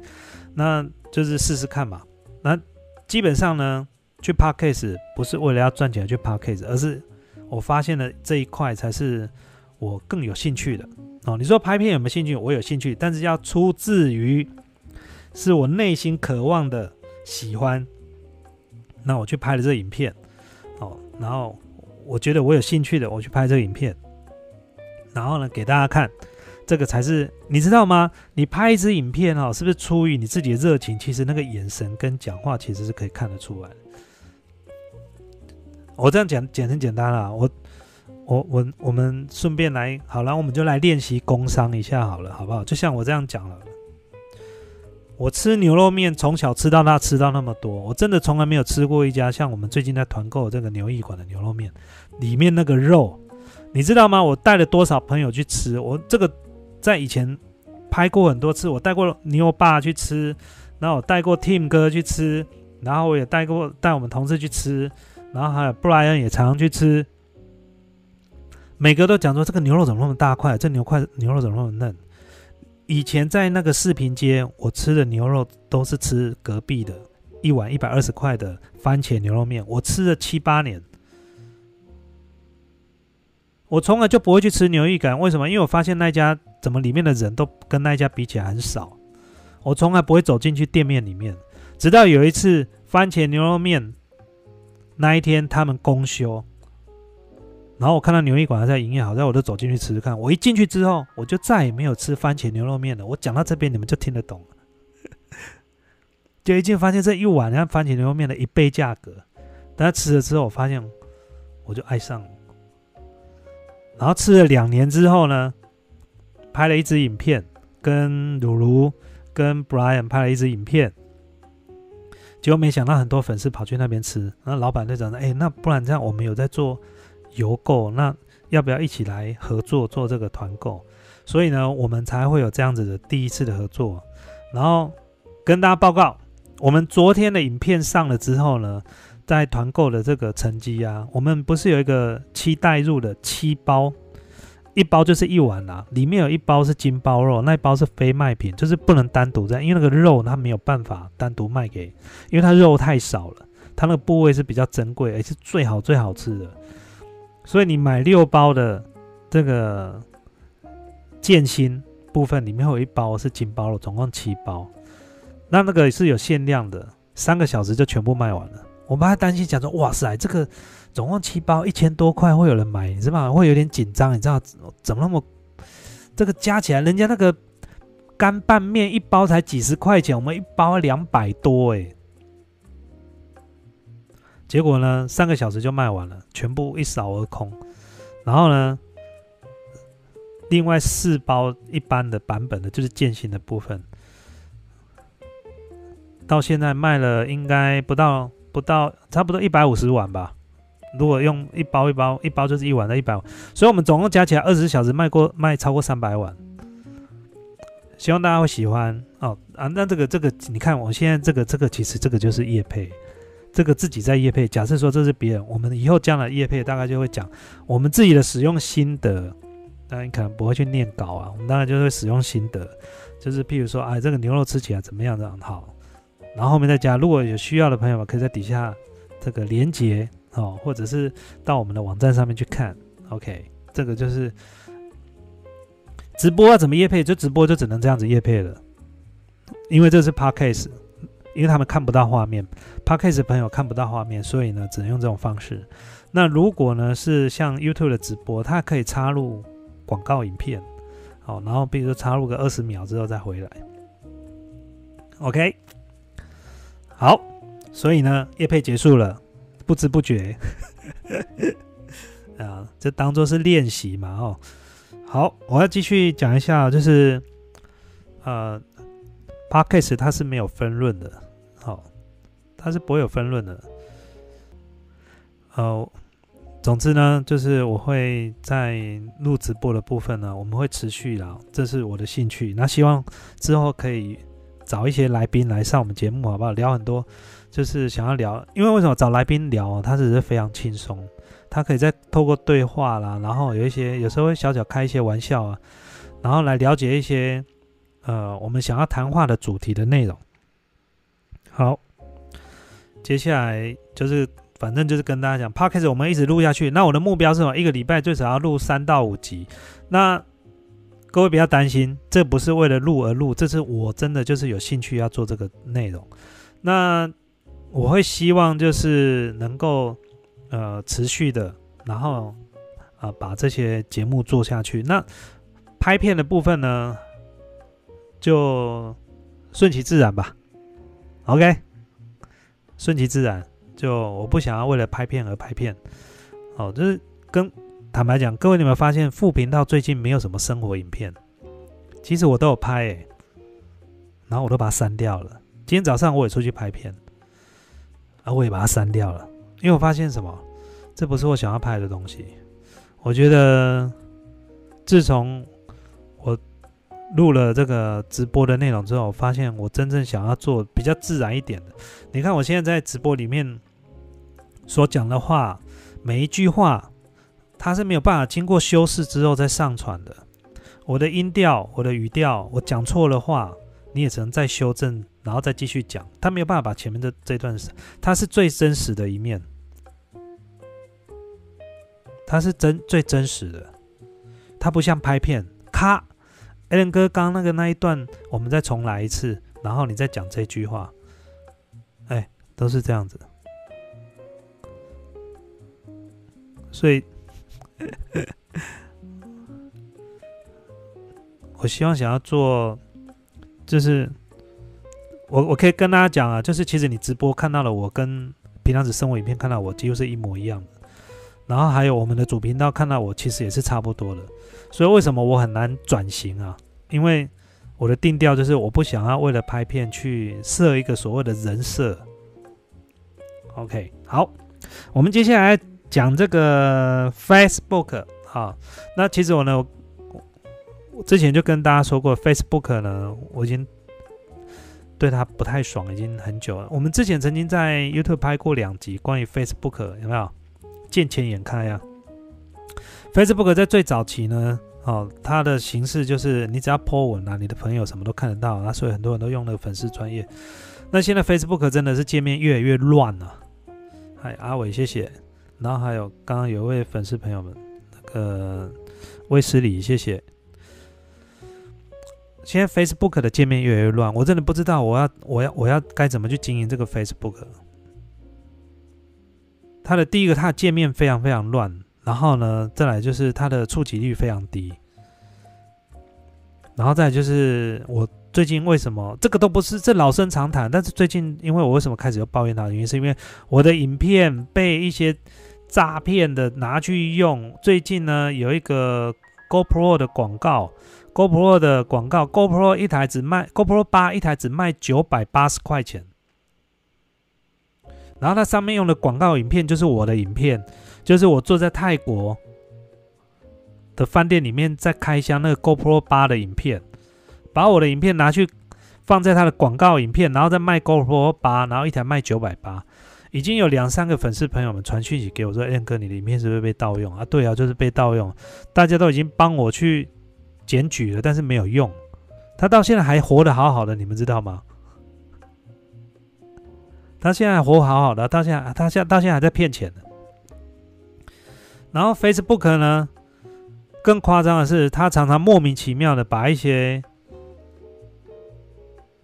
那就是试试看嘛。那基本上呢，去 p a r k case 不是为了要赚钱去 p a r k case，而是我发现了这一块才是我更有兴趣的哦。你说拍片有没有兴趣？我有兴趣，但是要出自于是我内心渴望的喜欢，那我去拍了这影片哦，然后我觉得我有兴趣的，我去拍这影片，然后呢给大家看。这个才是你知道吗？你拍一支影片哦，是不是出于你自己的热情？其实那个眼神跟讲话其实是可以看得出来的。我这样讲简很简单啦，我我我我们顺便来好了，我们就来练习工商一下好了，好不好？就像我这样讲了，我吃牛肉面从小吃到大，吃到那么多，我真的从来没有吃过一家像我们最近在团购这个牛艺馆的牛肉面，里面那个肉，你知道吗？我带了多少朋友去吃？我这个在以前拍过很多次，我带过牛爸去吃，然后我带过 Tim 哥去吃，然后我也带过带我们同事去吃。然后还有布莱恩也常常去吃，每个都讲说这个牛肉怎么那么大块，这牛块牛肉怎么那么嫩？以前在那个视频街，我吃的牛肉都是吃隔壁的一碗一百二十块的番茄牛肉面，我吃了七八年，我从来就不会去吃牛一感，为什么？因为我发现那家怎么里面的人都跟那家比起来很少，我从来不会走进去店面里面，直到有一次番茄牛肉面。那一天他们公休，然后我看到牛一馆还在营业，好在我就走进去吃吃看。我一进去之后，我就再也没有吃番茄牛肉面了。我讲到这边，你们就听得懂了。就一进发现这一碗像番茄牛肉面的一倍价格，但吃了之后，我发现我就爱上了。然后吃了两年之后呢，拍了一支影片，跟鲁鲁跟 Brian 拍了一支影片。结果没想到很多粉丝跑去那边吃，那老板就讲：“哎，那不然这样，我们有在做邮购，那要不要一起来合作做这个团购？”所以呢，我们才会有这样子的第一次的合作。然后跟大家报告，我们昨天的影片上了之后呢，在团购的这个成绩啊，我们不是有一个七代入的七包。一包就是一碗啦，里面有一包是金包肉，那一包是非卖品，就是不能单独在，因为那个肉它没有办法单独卖给，因为它肉太少了，它那个部位是比较珍贵，而且最好最好吃的，所以你买六包的这个剑心部分里面会有一包是金包肉，总共七包，那那个是有限量的，三个小时就全部卖完了。我们还担心讲说，哇塞，这个。总共七包一千多块，会有人买，你知道吗？会有点紧张，你知道怎么那么这个加起来，人家那个干拌面一包才几十块钱，我们一包两百多哎。结果呢，三个小时就卖完了，全部一扫而空。然后呢，另外四包一般的版本的，就是践行的部分，到现在卖了应该不到不到差不多一百五十碗吧。如果用一包一包，一包就是一碗的一百碗，所以我们总共加起来二十小时卖过卖超过三百碗，希望大家会喜欢哦啊！那这个这个，你看我现在这个这个，其实这个就是叶配，这个自己在叶配。假设说这是别人，我们以后将来叶配大概就会讲我们自己的使用心得，当然你可能不会去念稿啊，我们当然就会使用心得，就是譬如说啊，这个牛肉吃起来怎么样这样好，然后后面再加，如果有需要的朋友们可以在底下这个连接。哦，或者是到我们的网站上面去看，OK，这个就是直播要怎么夜配，就直播就只能这样子夜配了，因为这是 Podcast，因为他们看不到画面，Podcast 朋友看不到画面，所以呢只能用这种方式。那如果呢是像 YouTube 的直播，它可以插入广告影片，好，然后比如说插入个二十秒之后再回来，OK，好，所以呢夜配结束了。不知不觉，啊，这当做是练习嘛，哦，好，我要继续讲一下，就是呃，podcast 它是没有分论的，好，它是不会有分论的，呃，总之呢，就是我会在录直播的部分呢，我们会持续的，这是我的兴趣，那希望之后可以找一些来宾来上我们节目，好不好？聊很多。就是想要聊，因为为什么找来宾聊？他只是非常轻松，他可以在透过对话啦，然后有一些有时候会小小开一些玩笑啊，然后来了解一些呃我们想要谈话的主题的内容。好，接下来就是反正就是跟大家讲，Podcast 我们一直录下去。那我的目标是什么？一个礼拜最少要录三到五集。那各位不要担心，这不是为了录而录，这是我真的就是有兴趣要做这个内容。那我会希望就是能够呃持续的，然后啊把这些节目做下去。那拍片的部分呢，就顺其自然吧。OK，顺其自然，就我不想要为了拍片而拍片。哦，就是跟坦白讲，各位你们发现副频道最近没有什么生活影片？其实我都有拍诶，然后我都把它删掉了。今天早上我也出去拍片，啊，我也把它删掉了，因为我发现什么？这不是我想要拍的东西。我觉得自从录了这个直播的内容之后，我发现我真正想要做比较自然一点的。你看我现在在直播里面所讲的话，每一句话它是没有办法经过修饰之后再上传的。我的音调、我的语调，我讲错了话，你也只能再修正，然后再继续讲。他没有办法把前面的这段，它是最真实的一面，它是真最真实的。它不像拍片，咔艾伦哥刚那个那一段，我们再重来一次，然后你再讲这句话，哎，都是这样子。所以。我希望想要做，就是我我可以跟大家讲啊，就是其实你直播看到了我跟平常子生活影片看到我几乎是一模一样的，然后还有我们的主频道看到我其实也是差不多的，所以为什么我很难转型啊？因为我的定调就是我不想要为了拍片去设一个所谓的人设。OK，好，我们接下来讲这个 Facebook 啊，那其实我呢。我之前就跟大家说过，Facebook 呢，我已经对它不太爽，已经很久了。我们之前曾经在 YouTube 拍过两集关于 Facebook，有没有？见钱眼开啊！Facebook 在最早期呢，哦，它的形式就是你只要 po 文啊，你的朋友什么都看得到啊，所以很多人都用那个粉丝专业。那现在 Facebook 真的是界面越来越乱了。嗨，阿伟，谢谢。然后还有刚刚有一位粉丝朋友们，那个威斯里，谢谢。现在 Facebook 的界面越来越乱，我真的不知道我要我要我要该怎么去经营这个 Facebook。它的第一个，它的界面非常非常乱，然后呢，再来就是它的触及率非常低，然后再就是我最近为什么这个都不是这老生常谈，但是最近因为我为什么开始又抱怨它，原因是因为我的影片被一些诈骗的拿去用。最近呢，有一个 GoPro 的广告。GoPro 的广告，GoPro 一台只卖 GoPro 八一台只卖九百八十块钱，然后它上面用的广告影片就是我的影片，就是我坐在泰国的饭店里面在开箱那个 GoPro 八的影片，把我的影片拿去放在他的广告影片，然后再卖 GoPro 八，然后一台卖九百八，已经有两三个粉丝朋友们传讯息给我说：“燕哥，你的影片是不是被盗用啊？”对啊，就是被盗用，大家都已经帮我去。检举了，但是没有用。他到现在还活得好好的，你们知道吗？他现在活好好的，到现在他现到现在还在骗钱呢。然后 Facebook 呢，更夸张的是，他常常莫名其妙的把一些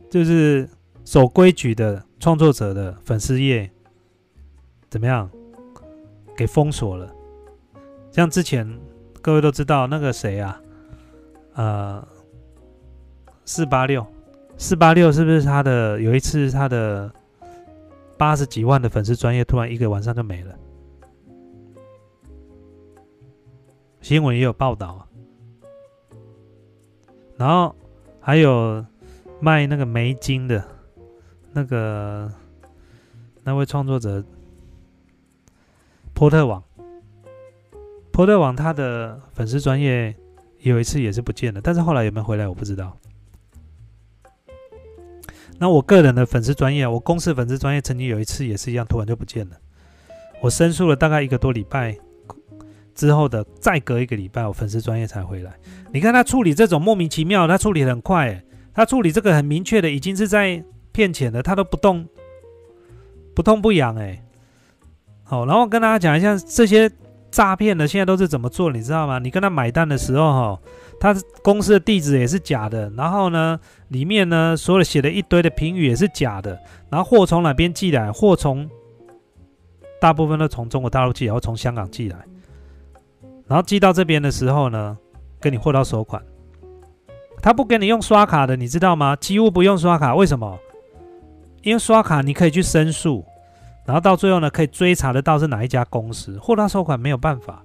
就是守规矩的创作者的粉丝页怎么样给封锁了。像之前各位都知道那个谁啊？呃，四八六，四八六是不是他的？有一次他的八十几万的粉丝专业突然一个晚上就没了，新闻也有报道。然后还有卖那个梅金的，那个那位创作者，波特网，波特网他的粉丝专业。有一次也是不见了，但是后来有没有回来我不知道。那我个人的粉丝专业，我公司粉丝专业曾经有一次也是一样，突然就不见了。我申诉了大概一个多礼拜之后的，再隔一个礼拜，我粉丝专业才回来。你看他处理这种莫名其妙，他处理很快，他处理这个很明确的，已经是在骗钱的，他都不动不痛不痒哎。好，然后跟大家讲一下这些。诈骗的现在都是怎么做，你知道吗？你跟他买单的时候，哈，他公司的地址也是假的，然后呢，里面呢，所有写的一堆的评语也是假的，然后货从哪边寄来？货从大部分都从中国大陆寄来，或从香港寄来，然后寄到这边的时候呢，跟你货到收款，他不给你用刷卡的，你知道吗？几乎不用刷卡，为什么？因为刷卡你可以去申诉，然后到最后呢，可以追查得到是哪一家公司，货到收款没有办法。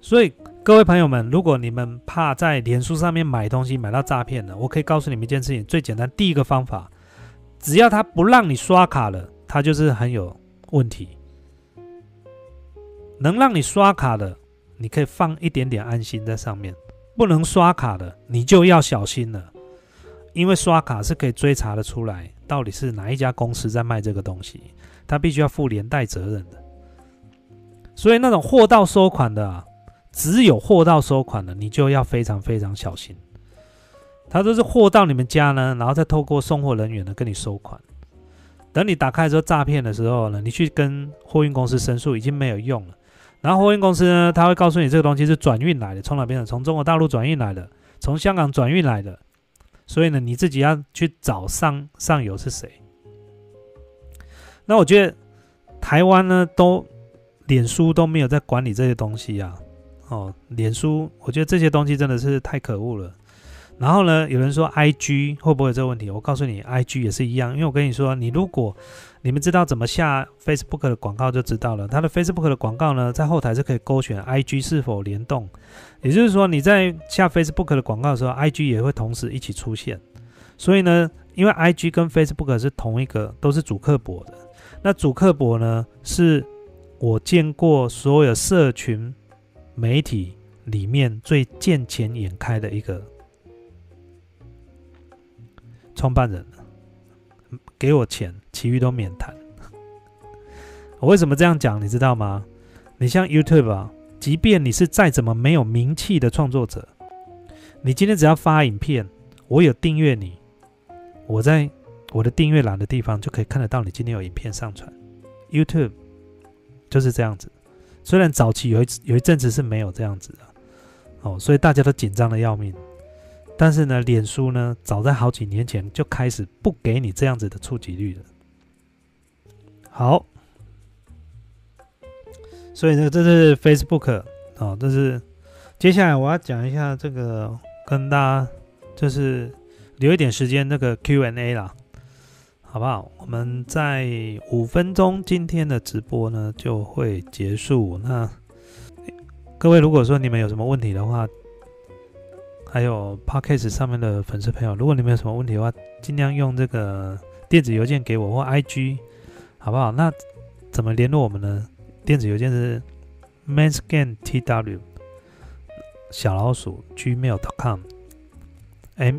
所以各位朋友们，如果你们怕在脸书上面买东西买到诈骗的，我可以告诉你们一件事情，最简单第一个方法，只要他不让你刷卡了，他就是很有问题。能让你刷卡的，你可以放一点点安心在上面；不能刷卡的，你就要小心了，因为刷卡是可以追查的出来，到底是哪一家公司在卖这个东西，他必须要负连带责任的。所以那种货到收款的。只有货到收款的，你就要非常非常小心。他都是货到你们家呢，然后再透过送货人员呢跟你收款。等你打开之后诈骗的时候呢，你去跟货运公司申诉已经没有用了。然后货运公司呢，他会告诉你这个东西是转运来的，从哪边的？从中国大陆转运来的，从香港转运来的。所以呢，你自己要去找上上游是谁。那我觉得台湾呢，都脸书都没有在管理这些东西啊。哦，脸书，我觉得这些东西真的是太可恶了。然后呢，有人说 I G 会不会有这个问题？我告诉你，I G 也是一样。因为我跟你说，你如果你们知道怎么下 Facebook 的广告，就知道了。它的 Facebook 的广告呢，在后台是可以勾选 I G 是否联动。也就是说，你在下 Facebook 的广告的时候，I G 也会同时一起出现。所以呢，因为 I G 跟 Facebook 是同一个，都是主客博的。那主客博呢，是我见过所有社群。媒体里面最见钱眼开的一个创办人，给我钱，其余都免谈。我为什么这样讲？你知道吗？你像 YouTube 啊，即便你是再怎么没有名气的创作者，你今天只要发影片，我有订阅你，我在我的订阅栏的地方就可以看得到你今天有影片上传。YouTube 就是这样子。虽然早期有一有一阵子是没有这样子的，哦，所以大家都紧张的要命。但是呢，脸书呢，早在好几年前就开始不给你这样子的触及率了。好，所以呢，这是 Facebook 哦，这是接下来我要讲一下这个，跟大家就是留一点时间那个 Q&A 啦。好不好？我们在五分钟，今天的直播呢就会结束。那各位，如果说你们有什么问题的话，还有 Podcast 上面的粉丝朋友，如果你们有什么问题的话，尽量用这个电子邮件给我或 IG，好不好？那怎么联络我们呢？电子邮件是 mensgantw 小老鼠 gmail.com，m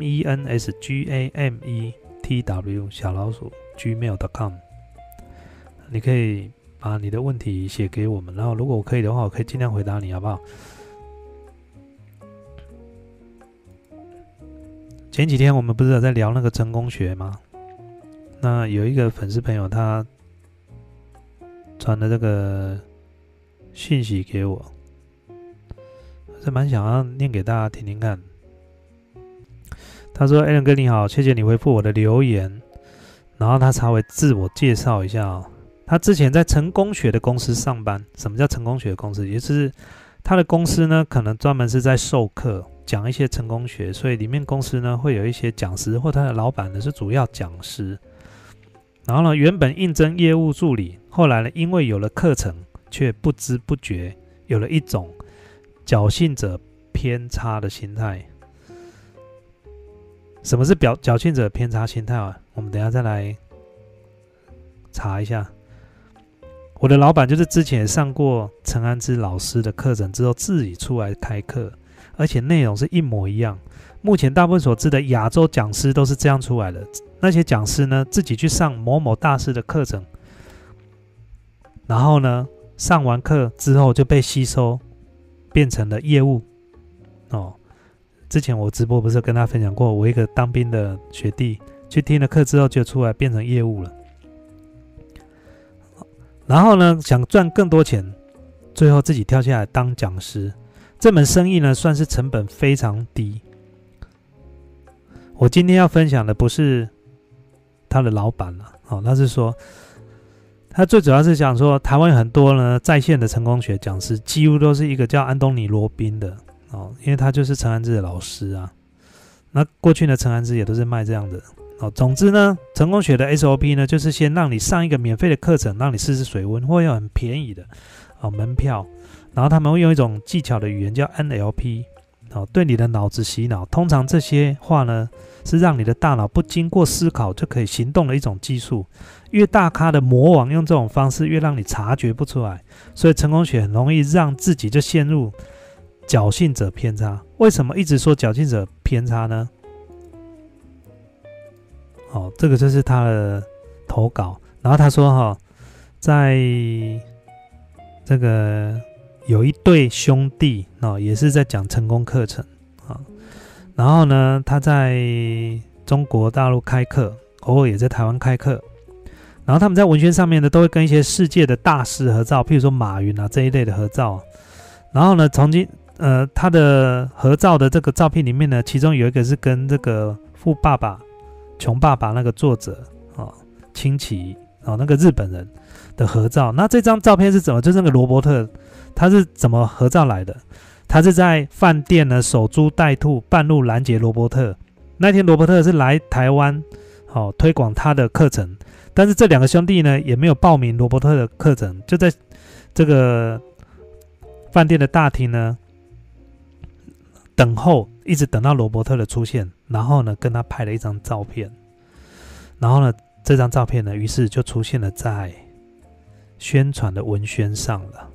e n s g a m e t w 小老鼠 gmail.com，你可以把你的问题写给我们，然后如果我可以的话，我可以尽量回答你，好不好？前几天我们不是有在聊那个成功学吗？那有一个粉丝朋友他传的这个信息给我，是蛮想要念给大家听听看。他说：“艾伦哥你好，谢谢你回复我的留言。然后他稍微自我介绍一下哦，他之前在成功学的公司上班。什么叫成功学公司？也就是他的公司呢，可能专门是在授课，讲一些成功学。所以里面公司呢，会有一些讲师，或他的老板呢是主要讲师。然后呢，原本应征业务助理，后来呢，因为有了课程，却不知不觉有了一种侥幸者偏差的心态。”什么是表侥幸者偏差心态啊？我们等下再来查一下。我的老板就是之前上过陈安之老师的课程之后，自己出来开课，而且内容是一模一样。目前大部分所知的亚洲讲师都是这样出来的。那些讲师呢，自己去上某某大师的课程，然后呢，上完课之后就被吸收，变成了业务哦。之前我直播不是跟他分享过，我一个当兵的学弟去听了课之后就出来变成业务了，然后呢想赚更多钱，最后自己跳下来当讲师，这门生意呢算是成本非常低。我今天要分享的不是他的老板了，哦，他是说他最主要是想说台湾很多呢在线的成功学讲师，几乎都是一个叫安东尼罗宾的。哦，因为他就是陈安之的老师啊，那过去呢，陈安之也都是卖这样的。哦，总之呢，成功学的 SOP 呢，就是先让你上一个免费的课程，让你试试水温，或有很便宜的哦门票，然后他们会用一种技巧的语言叫 NLP，哦，对你的脑子洗脑。通常这些话呢，是让你的大脑不经过思考就可以行动的一种技术。越大咖的魔王用这种方式，越让你察觉不出来。所以成功学很容易让自己就陷入侥幸者偏差。为什么一直说侥幸者偏差呢？哦，这个就是他的投稿。然后他说：“哈，在这个有一对兄弟哦，也是在讲成功课程啊。然后呢，他在中国大陆开课，偶尔也在台湾开课。然后他们在文宣上面呢，都会跟一些世界的大师合照，譬如说马云啊这一类的合照。然后呢，曾经呃，他的合照的这个照片里面呢，其中有一个是跟这个富爸爸。”穷爸爸那个作者啊，清崎啊，那个日本人的合照。那这张照片是怎么？就是那个罗伯特，他是怎么合照来的？他是在饭店呢守株待兔，半路拦截罗伯特。那天罗伯特是来台湾，好推广他的课程。但是这两个兄弟呢，也没有报名罗伯特的课程，就在这个饭店的大厅呢等候，一直等到罗伯特的出现。然后呢，跟他拍了一张照片，然后呢，这张照片呢，于是就出现了在宣传的文宣上了。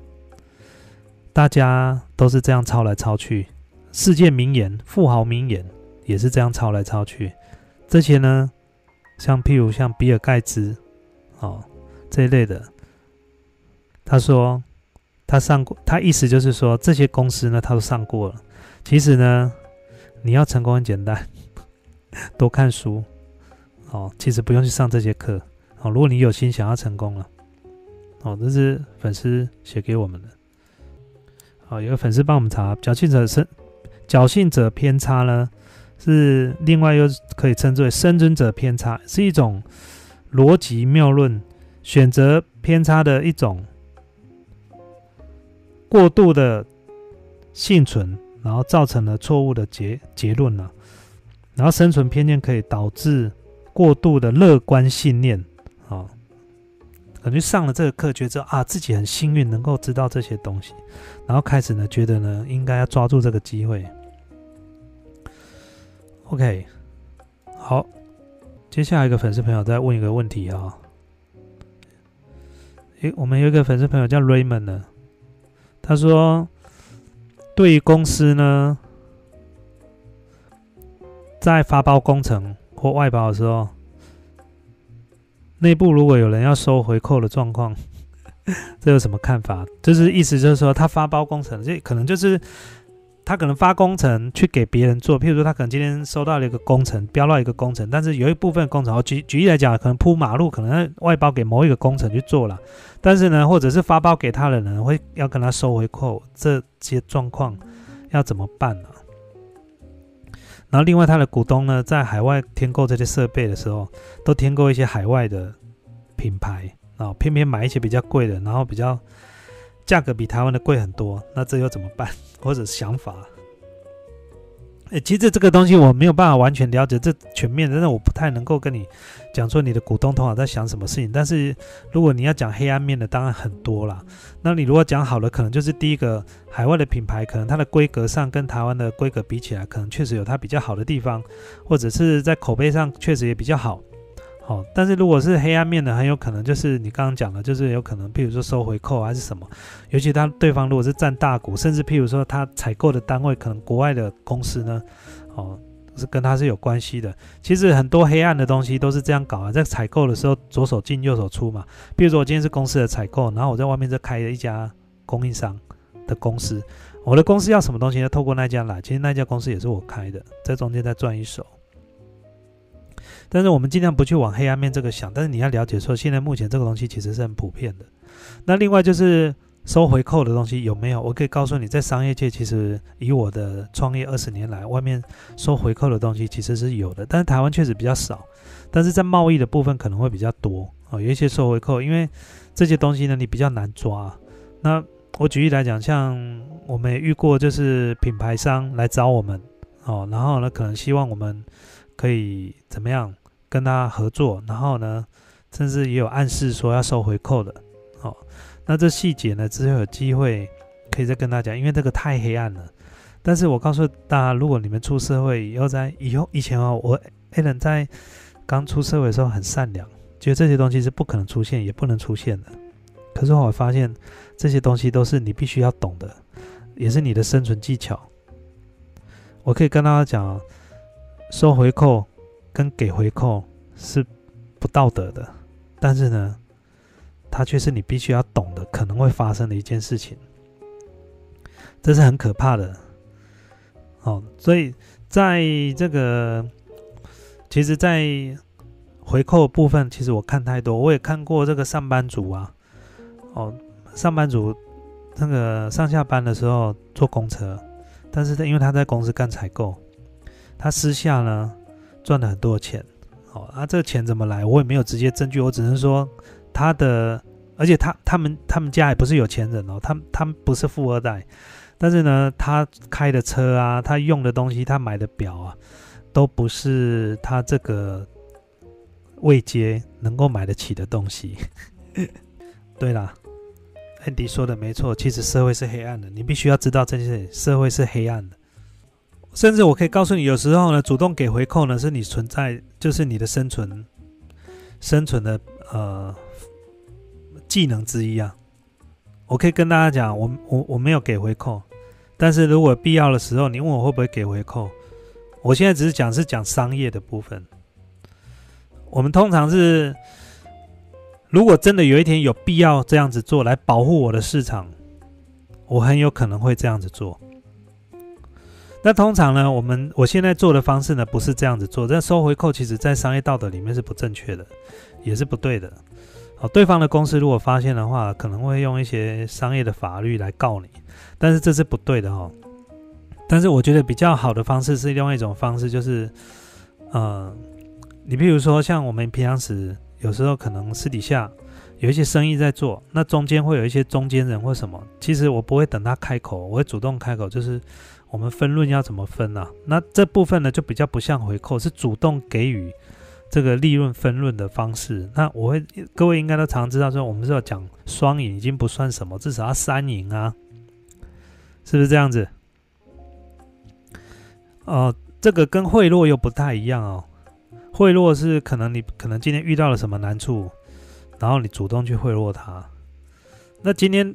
大家都是这样抄来抄去，世界名言、富豪名言也是这样抄来抄去。这些呢，像譬如像比尔盖茨，哦这一类的，他说他上过，他意思就是说这些公司呢，他都上过了。其实呢，你要成功很简单。多看书，哦，其实不用去上这些课，哦，如果你有心想要成功了，哦，这是粉丝写给我们的，好，有个粉丝帮我们查，侥幸者生，侥幸者偏差呢，是另外又可以称之为生存者偏差，是一种逻辑谬论，选择偏差的一种过度的幸存，然后造成了错误的结结论呢。然后生存偏见可以导致过度的乐观信念，感觉上了这个课，觉得啊自己很幸运能够知道这些东西，然后开始呢觉得呢应该要抓住这个机会。OK，好，接下来一个粉丝朋友再问一个问题啊，诶，我们有一个粉丝朋友叫 Raymond 呢，他说对于公司呢。在发包工程或外包的时候，内部如果有人要收回扣的状况，这有什么看法？就是意思就是说，他发包工程，这可能就是他可能发工程去给别人做，譬如说他可能今天收到了一个工程，标到一个工程，但是有一部分工程，举举例来讲，可能铺马路，可能外包给某一个工程去做了，但是呢，或者是发包给他的人会要跟他收回扣，这些状况要怎么办呢？然后，另外，他的股东呢，在海外添购这些设备的时候，都添购一些海外的品牌啊，偏偏买一些比较贵的，然后比较价格比台湾的贵很多，那这又怎么办？或者想法？诶，其实这个东西我没有办法完全了解这全面，真的我不太能够跟你讲说你的股东通常在想什么事情。但是如果你要讲黑暗面的，当然很多啦。那你如果讲好了，可能就是第一个海外的品牌，可能它的规格上跟台湾的规格比起来，可能确实有它比较好的地方，或者是在口碑上确实也比较好。好，但是如果是黑暗面的，很有可能就是你刚刚讲的，就是有可能，譬如说收回扣还是什么，尤其他对方如果是占大股，甚至譬如说他采购的单位可能国外的公司呢，哦，是跟他是有关系的。其实很多黑暗的东西都是这样搞啊，在采购的时候左手进右手出嘛。比如说我今天是公司的采购，然后我在外面再开了一家供应商的公司，我的公司要什么东西呢？透过那家来，其实那家公司也是我开的，在中间再赚一手。但是我们尽量不去往黑暗面这个想，但是你要了解说，现在目前这个东西其实是很普遍的。那另外就是收回扣的东西有没有？我可以告诉你，在商业界，其实以我的创业二十年来，外面收回扣的东西其实是有的，但是台湾确实比较少。但是在贸易的部分可能会比较多哦，有一些收回扣，因为这些东西呢，你比较难抓。那我举例来讲，像我们也遇过，就是品牌商来找我们哦，然后呢，可能希望我们可以怎么样跟他合作，然后呢，甚至也有暗示说要收回扣的，哦，那这细节呢，之后有机会可以再跟大家讲，因为这个太黑暗了。但是我告诉大家，如果你们出社会以后，在以后以前哦，我 a l n 在刚出社会的时候很善良，觉得这些东西是不可能出现，也不能出现的。可是我发现这些东西都是你必须要懂的，也是你的生存技巧。我可以跟大家讲，收回扣跟给回扣是不道德的，但是呢，它却是你必须要懂的，可能会发生的一件事情。这是很可怕的。哦，所以在这个，其实，在回扣部分，其实我看太多，我也看过这个上班族啊，哦，上班族那个上下班的时候坐公车。但是他因为他在公司干采购，他私下呢赚了很多钱，哦，啊，这个钱怎么来？我也没有直接证据，我只能说他的，而且他他们他们家也不是有钱人哦，他他们不是富二代，但是呢，他开的车啊，他用的东西，他买的表啊，都不是他这个位阶能够买得起的东西。对啦。安迪说的没错，其实社会是黑暗的，你必须要知道这些社会是黑暗的。甚至我可以告诉你，有时候呢，主动给回扣呢，是你存在，就是你的生存生存的呃技能之一啊。我可以跟大家讲，我我我没有给回扣，但是如果必要的时候，你问我会不会给回扣，我现在只是讲是讲商业的部分，我们通常是。如果真的有一天有必要这样子做来保护我的市场，我很有可能会这样子做。那通常呢，我们我现在做的方式呢，不是这样子做。这收回扣，其实在商业道德里面是不正确的，也是不对的。好，对方的公司如果发现的话，可能会用一些商业的法律来告你，但是这是不对的哦。但是我觉得比较好的方式是另外一种方式，就是，呃，你比如说像我们平常时。有时候可能私底下有一些生意在做，那中间会有一些中间人或什么。其实我不会等他开口，我会主动开口，就是我们分论要怎么分啊？那这部分呢就比较不像回扣，是主动给予这个利润分论的方式。那我会各位应该都常知道说，我们是要讲双赢已经不算什么，至少要三赢啊，是不是这样子？哦，这个跟贿赂又不太一样哦。贿赂是可能你可能今天遇到了什么难处，然后你主动去贿赂他。那今天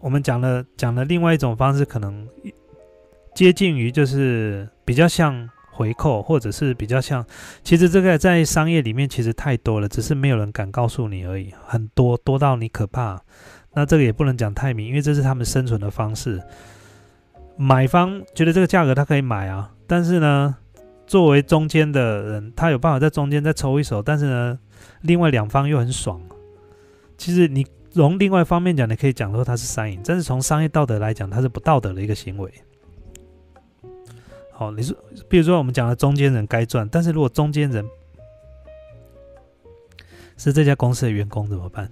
我们讲了讲了另外一种方式，可能接近于就是比较像回扣，或者是比较像，其实这个在商业里面其实太多了，只是没有人敢告诉你而已，很多多到你可怕。那这个也不能讲太明，因为这是他们生存的方式。买方觉得这个价格他可以买啊，但是呢？作为中间的人，他有办法在中间再抽一手，但是呢，另外两方又很爽。其实你从另外一方面讲，你可以讲说他是三赢，但是从商业道德来讲，他是不道德的一个行为。好，你说，比如说我们讲的中间人该赚，但是如果中间人是这家公司的员工怎么办？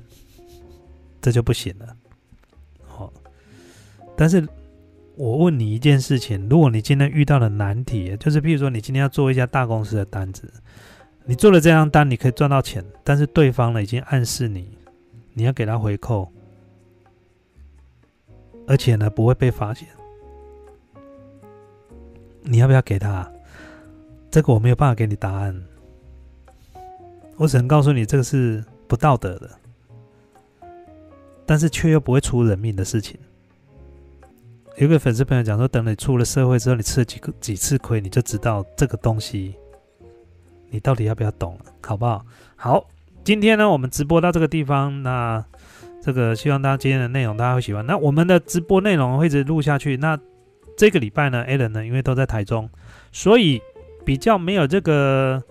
这就不行了。好，但是。我问你一件事情：如果你今天遇到了难题，就是，譬如说，你今天要做一家大公司的单子，你做了这张单，你可以赚到钱，但是对方呢已经暗示你，你要给他回扣，而且呢不会被发现，你要不要给他？这个我没有办法给你答案，我只能告诉你，这个是不道德的，但是却又不会出人命的事情。有个粉丝朋友讲说，等你出了社会之后，你吃了几个几次亏，你就知道这个东西，你到底要不要懂了，好不好？好，今天呢，我们直播到这个地方，那这个希望大家今天的内容大家会喜欢。那我们的直播内容会一直录下去。那这个礼拜呢，Allen 呢，因为都在台中，所以比较没有这个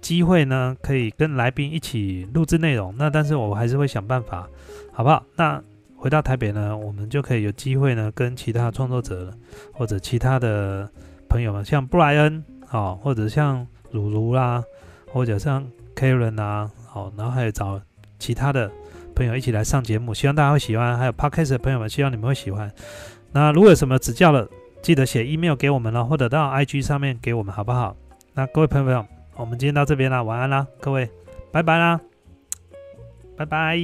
机会呢，可以跟来宾一起录制内容。那但是我还是会想办法，好不好？那。回到台北呢，我们就可以有机会呢，跟其他创作者或者其他的朋友们，像布莱恩啊，或者像鲁鲁啦，或者像 Karen 啊，好，然后还有找其他的朋友一起来上节目，希望大家会喜欢。还有 Podcast 的朋友们，希望你们会喜欢。那如果有什么指教了，记得写 email 给我们了，或者到 IG 上面给我们，好不好？那各位朋友，我们今天到这边啦，晚安啦，各位，拜拜啦，拜拜。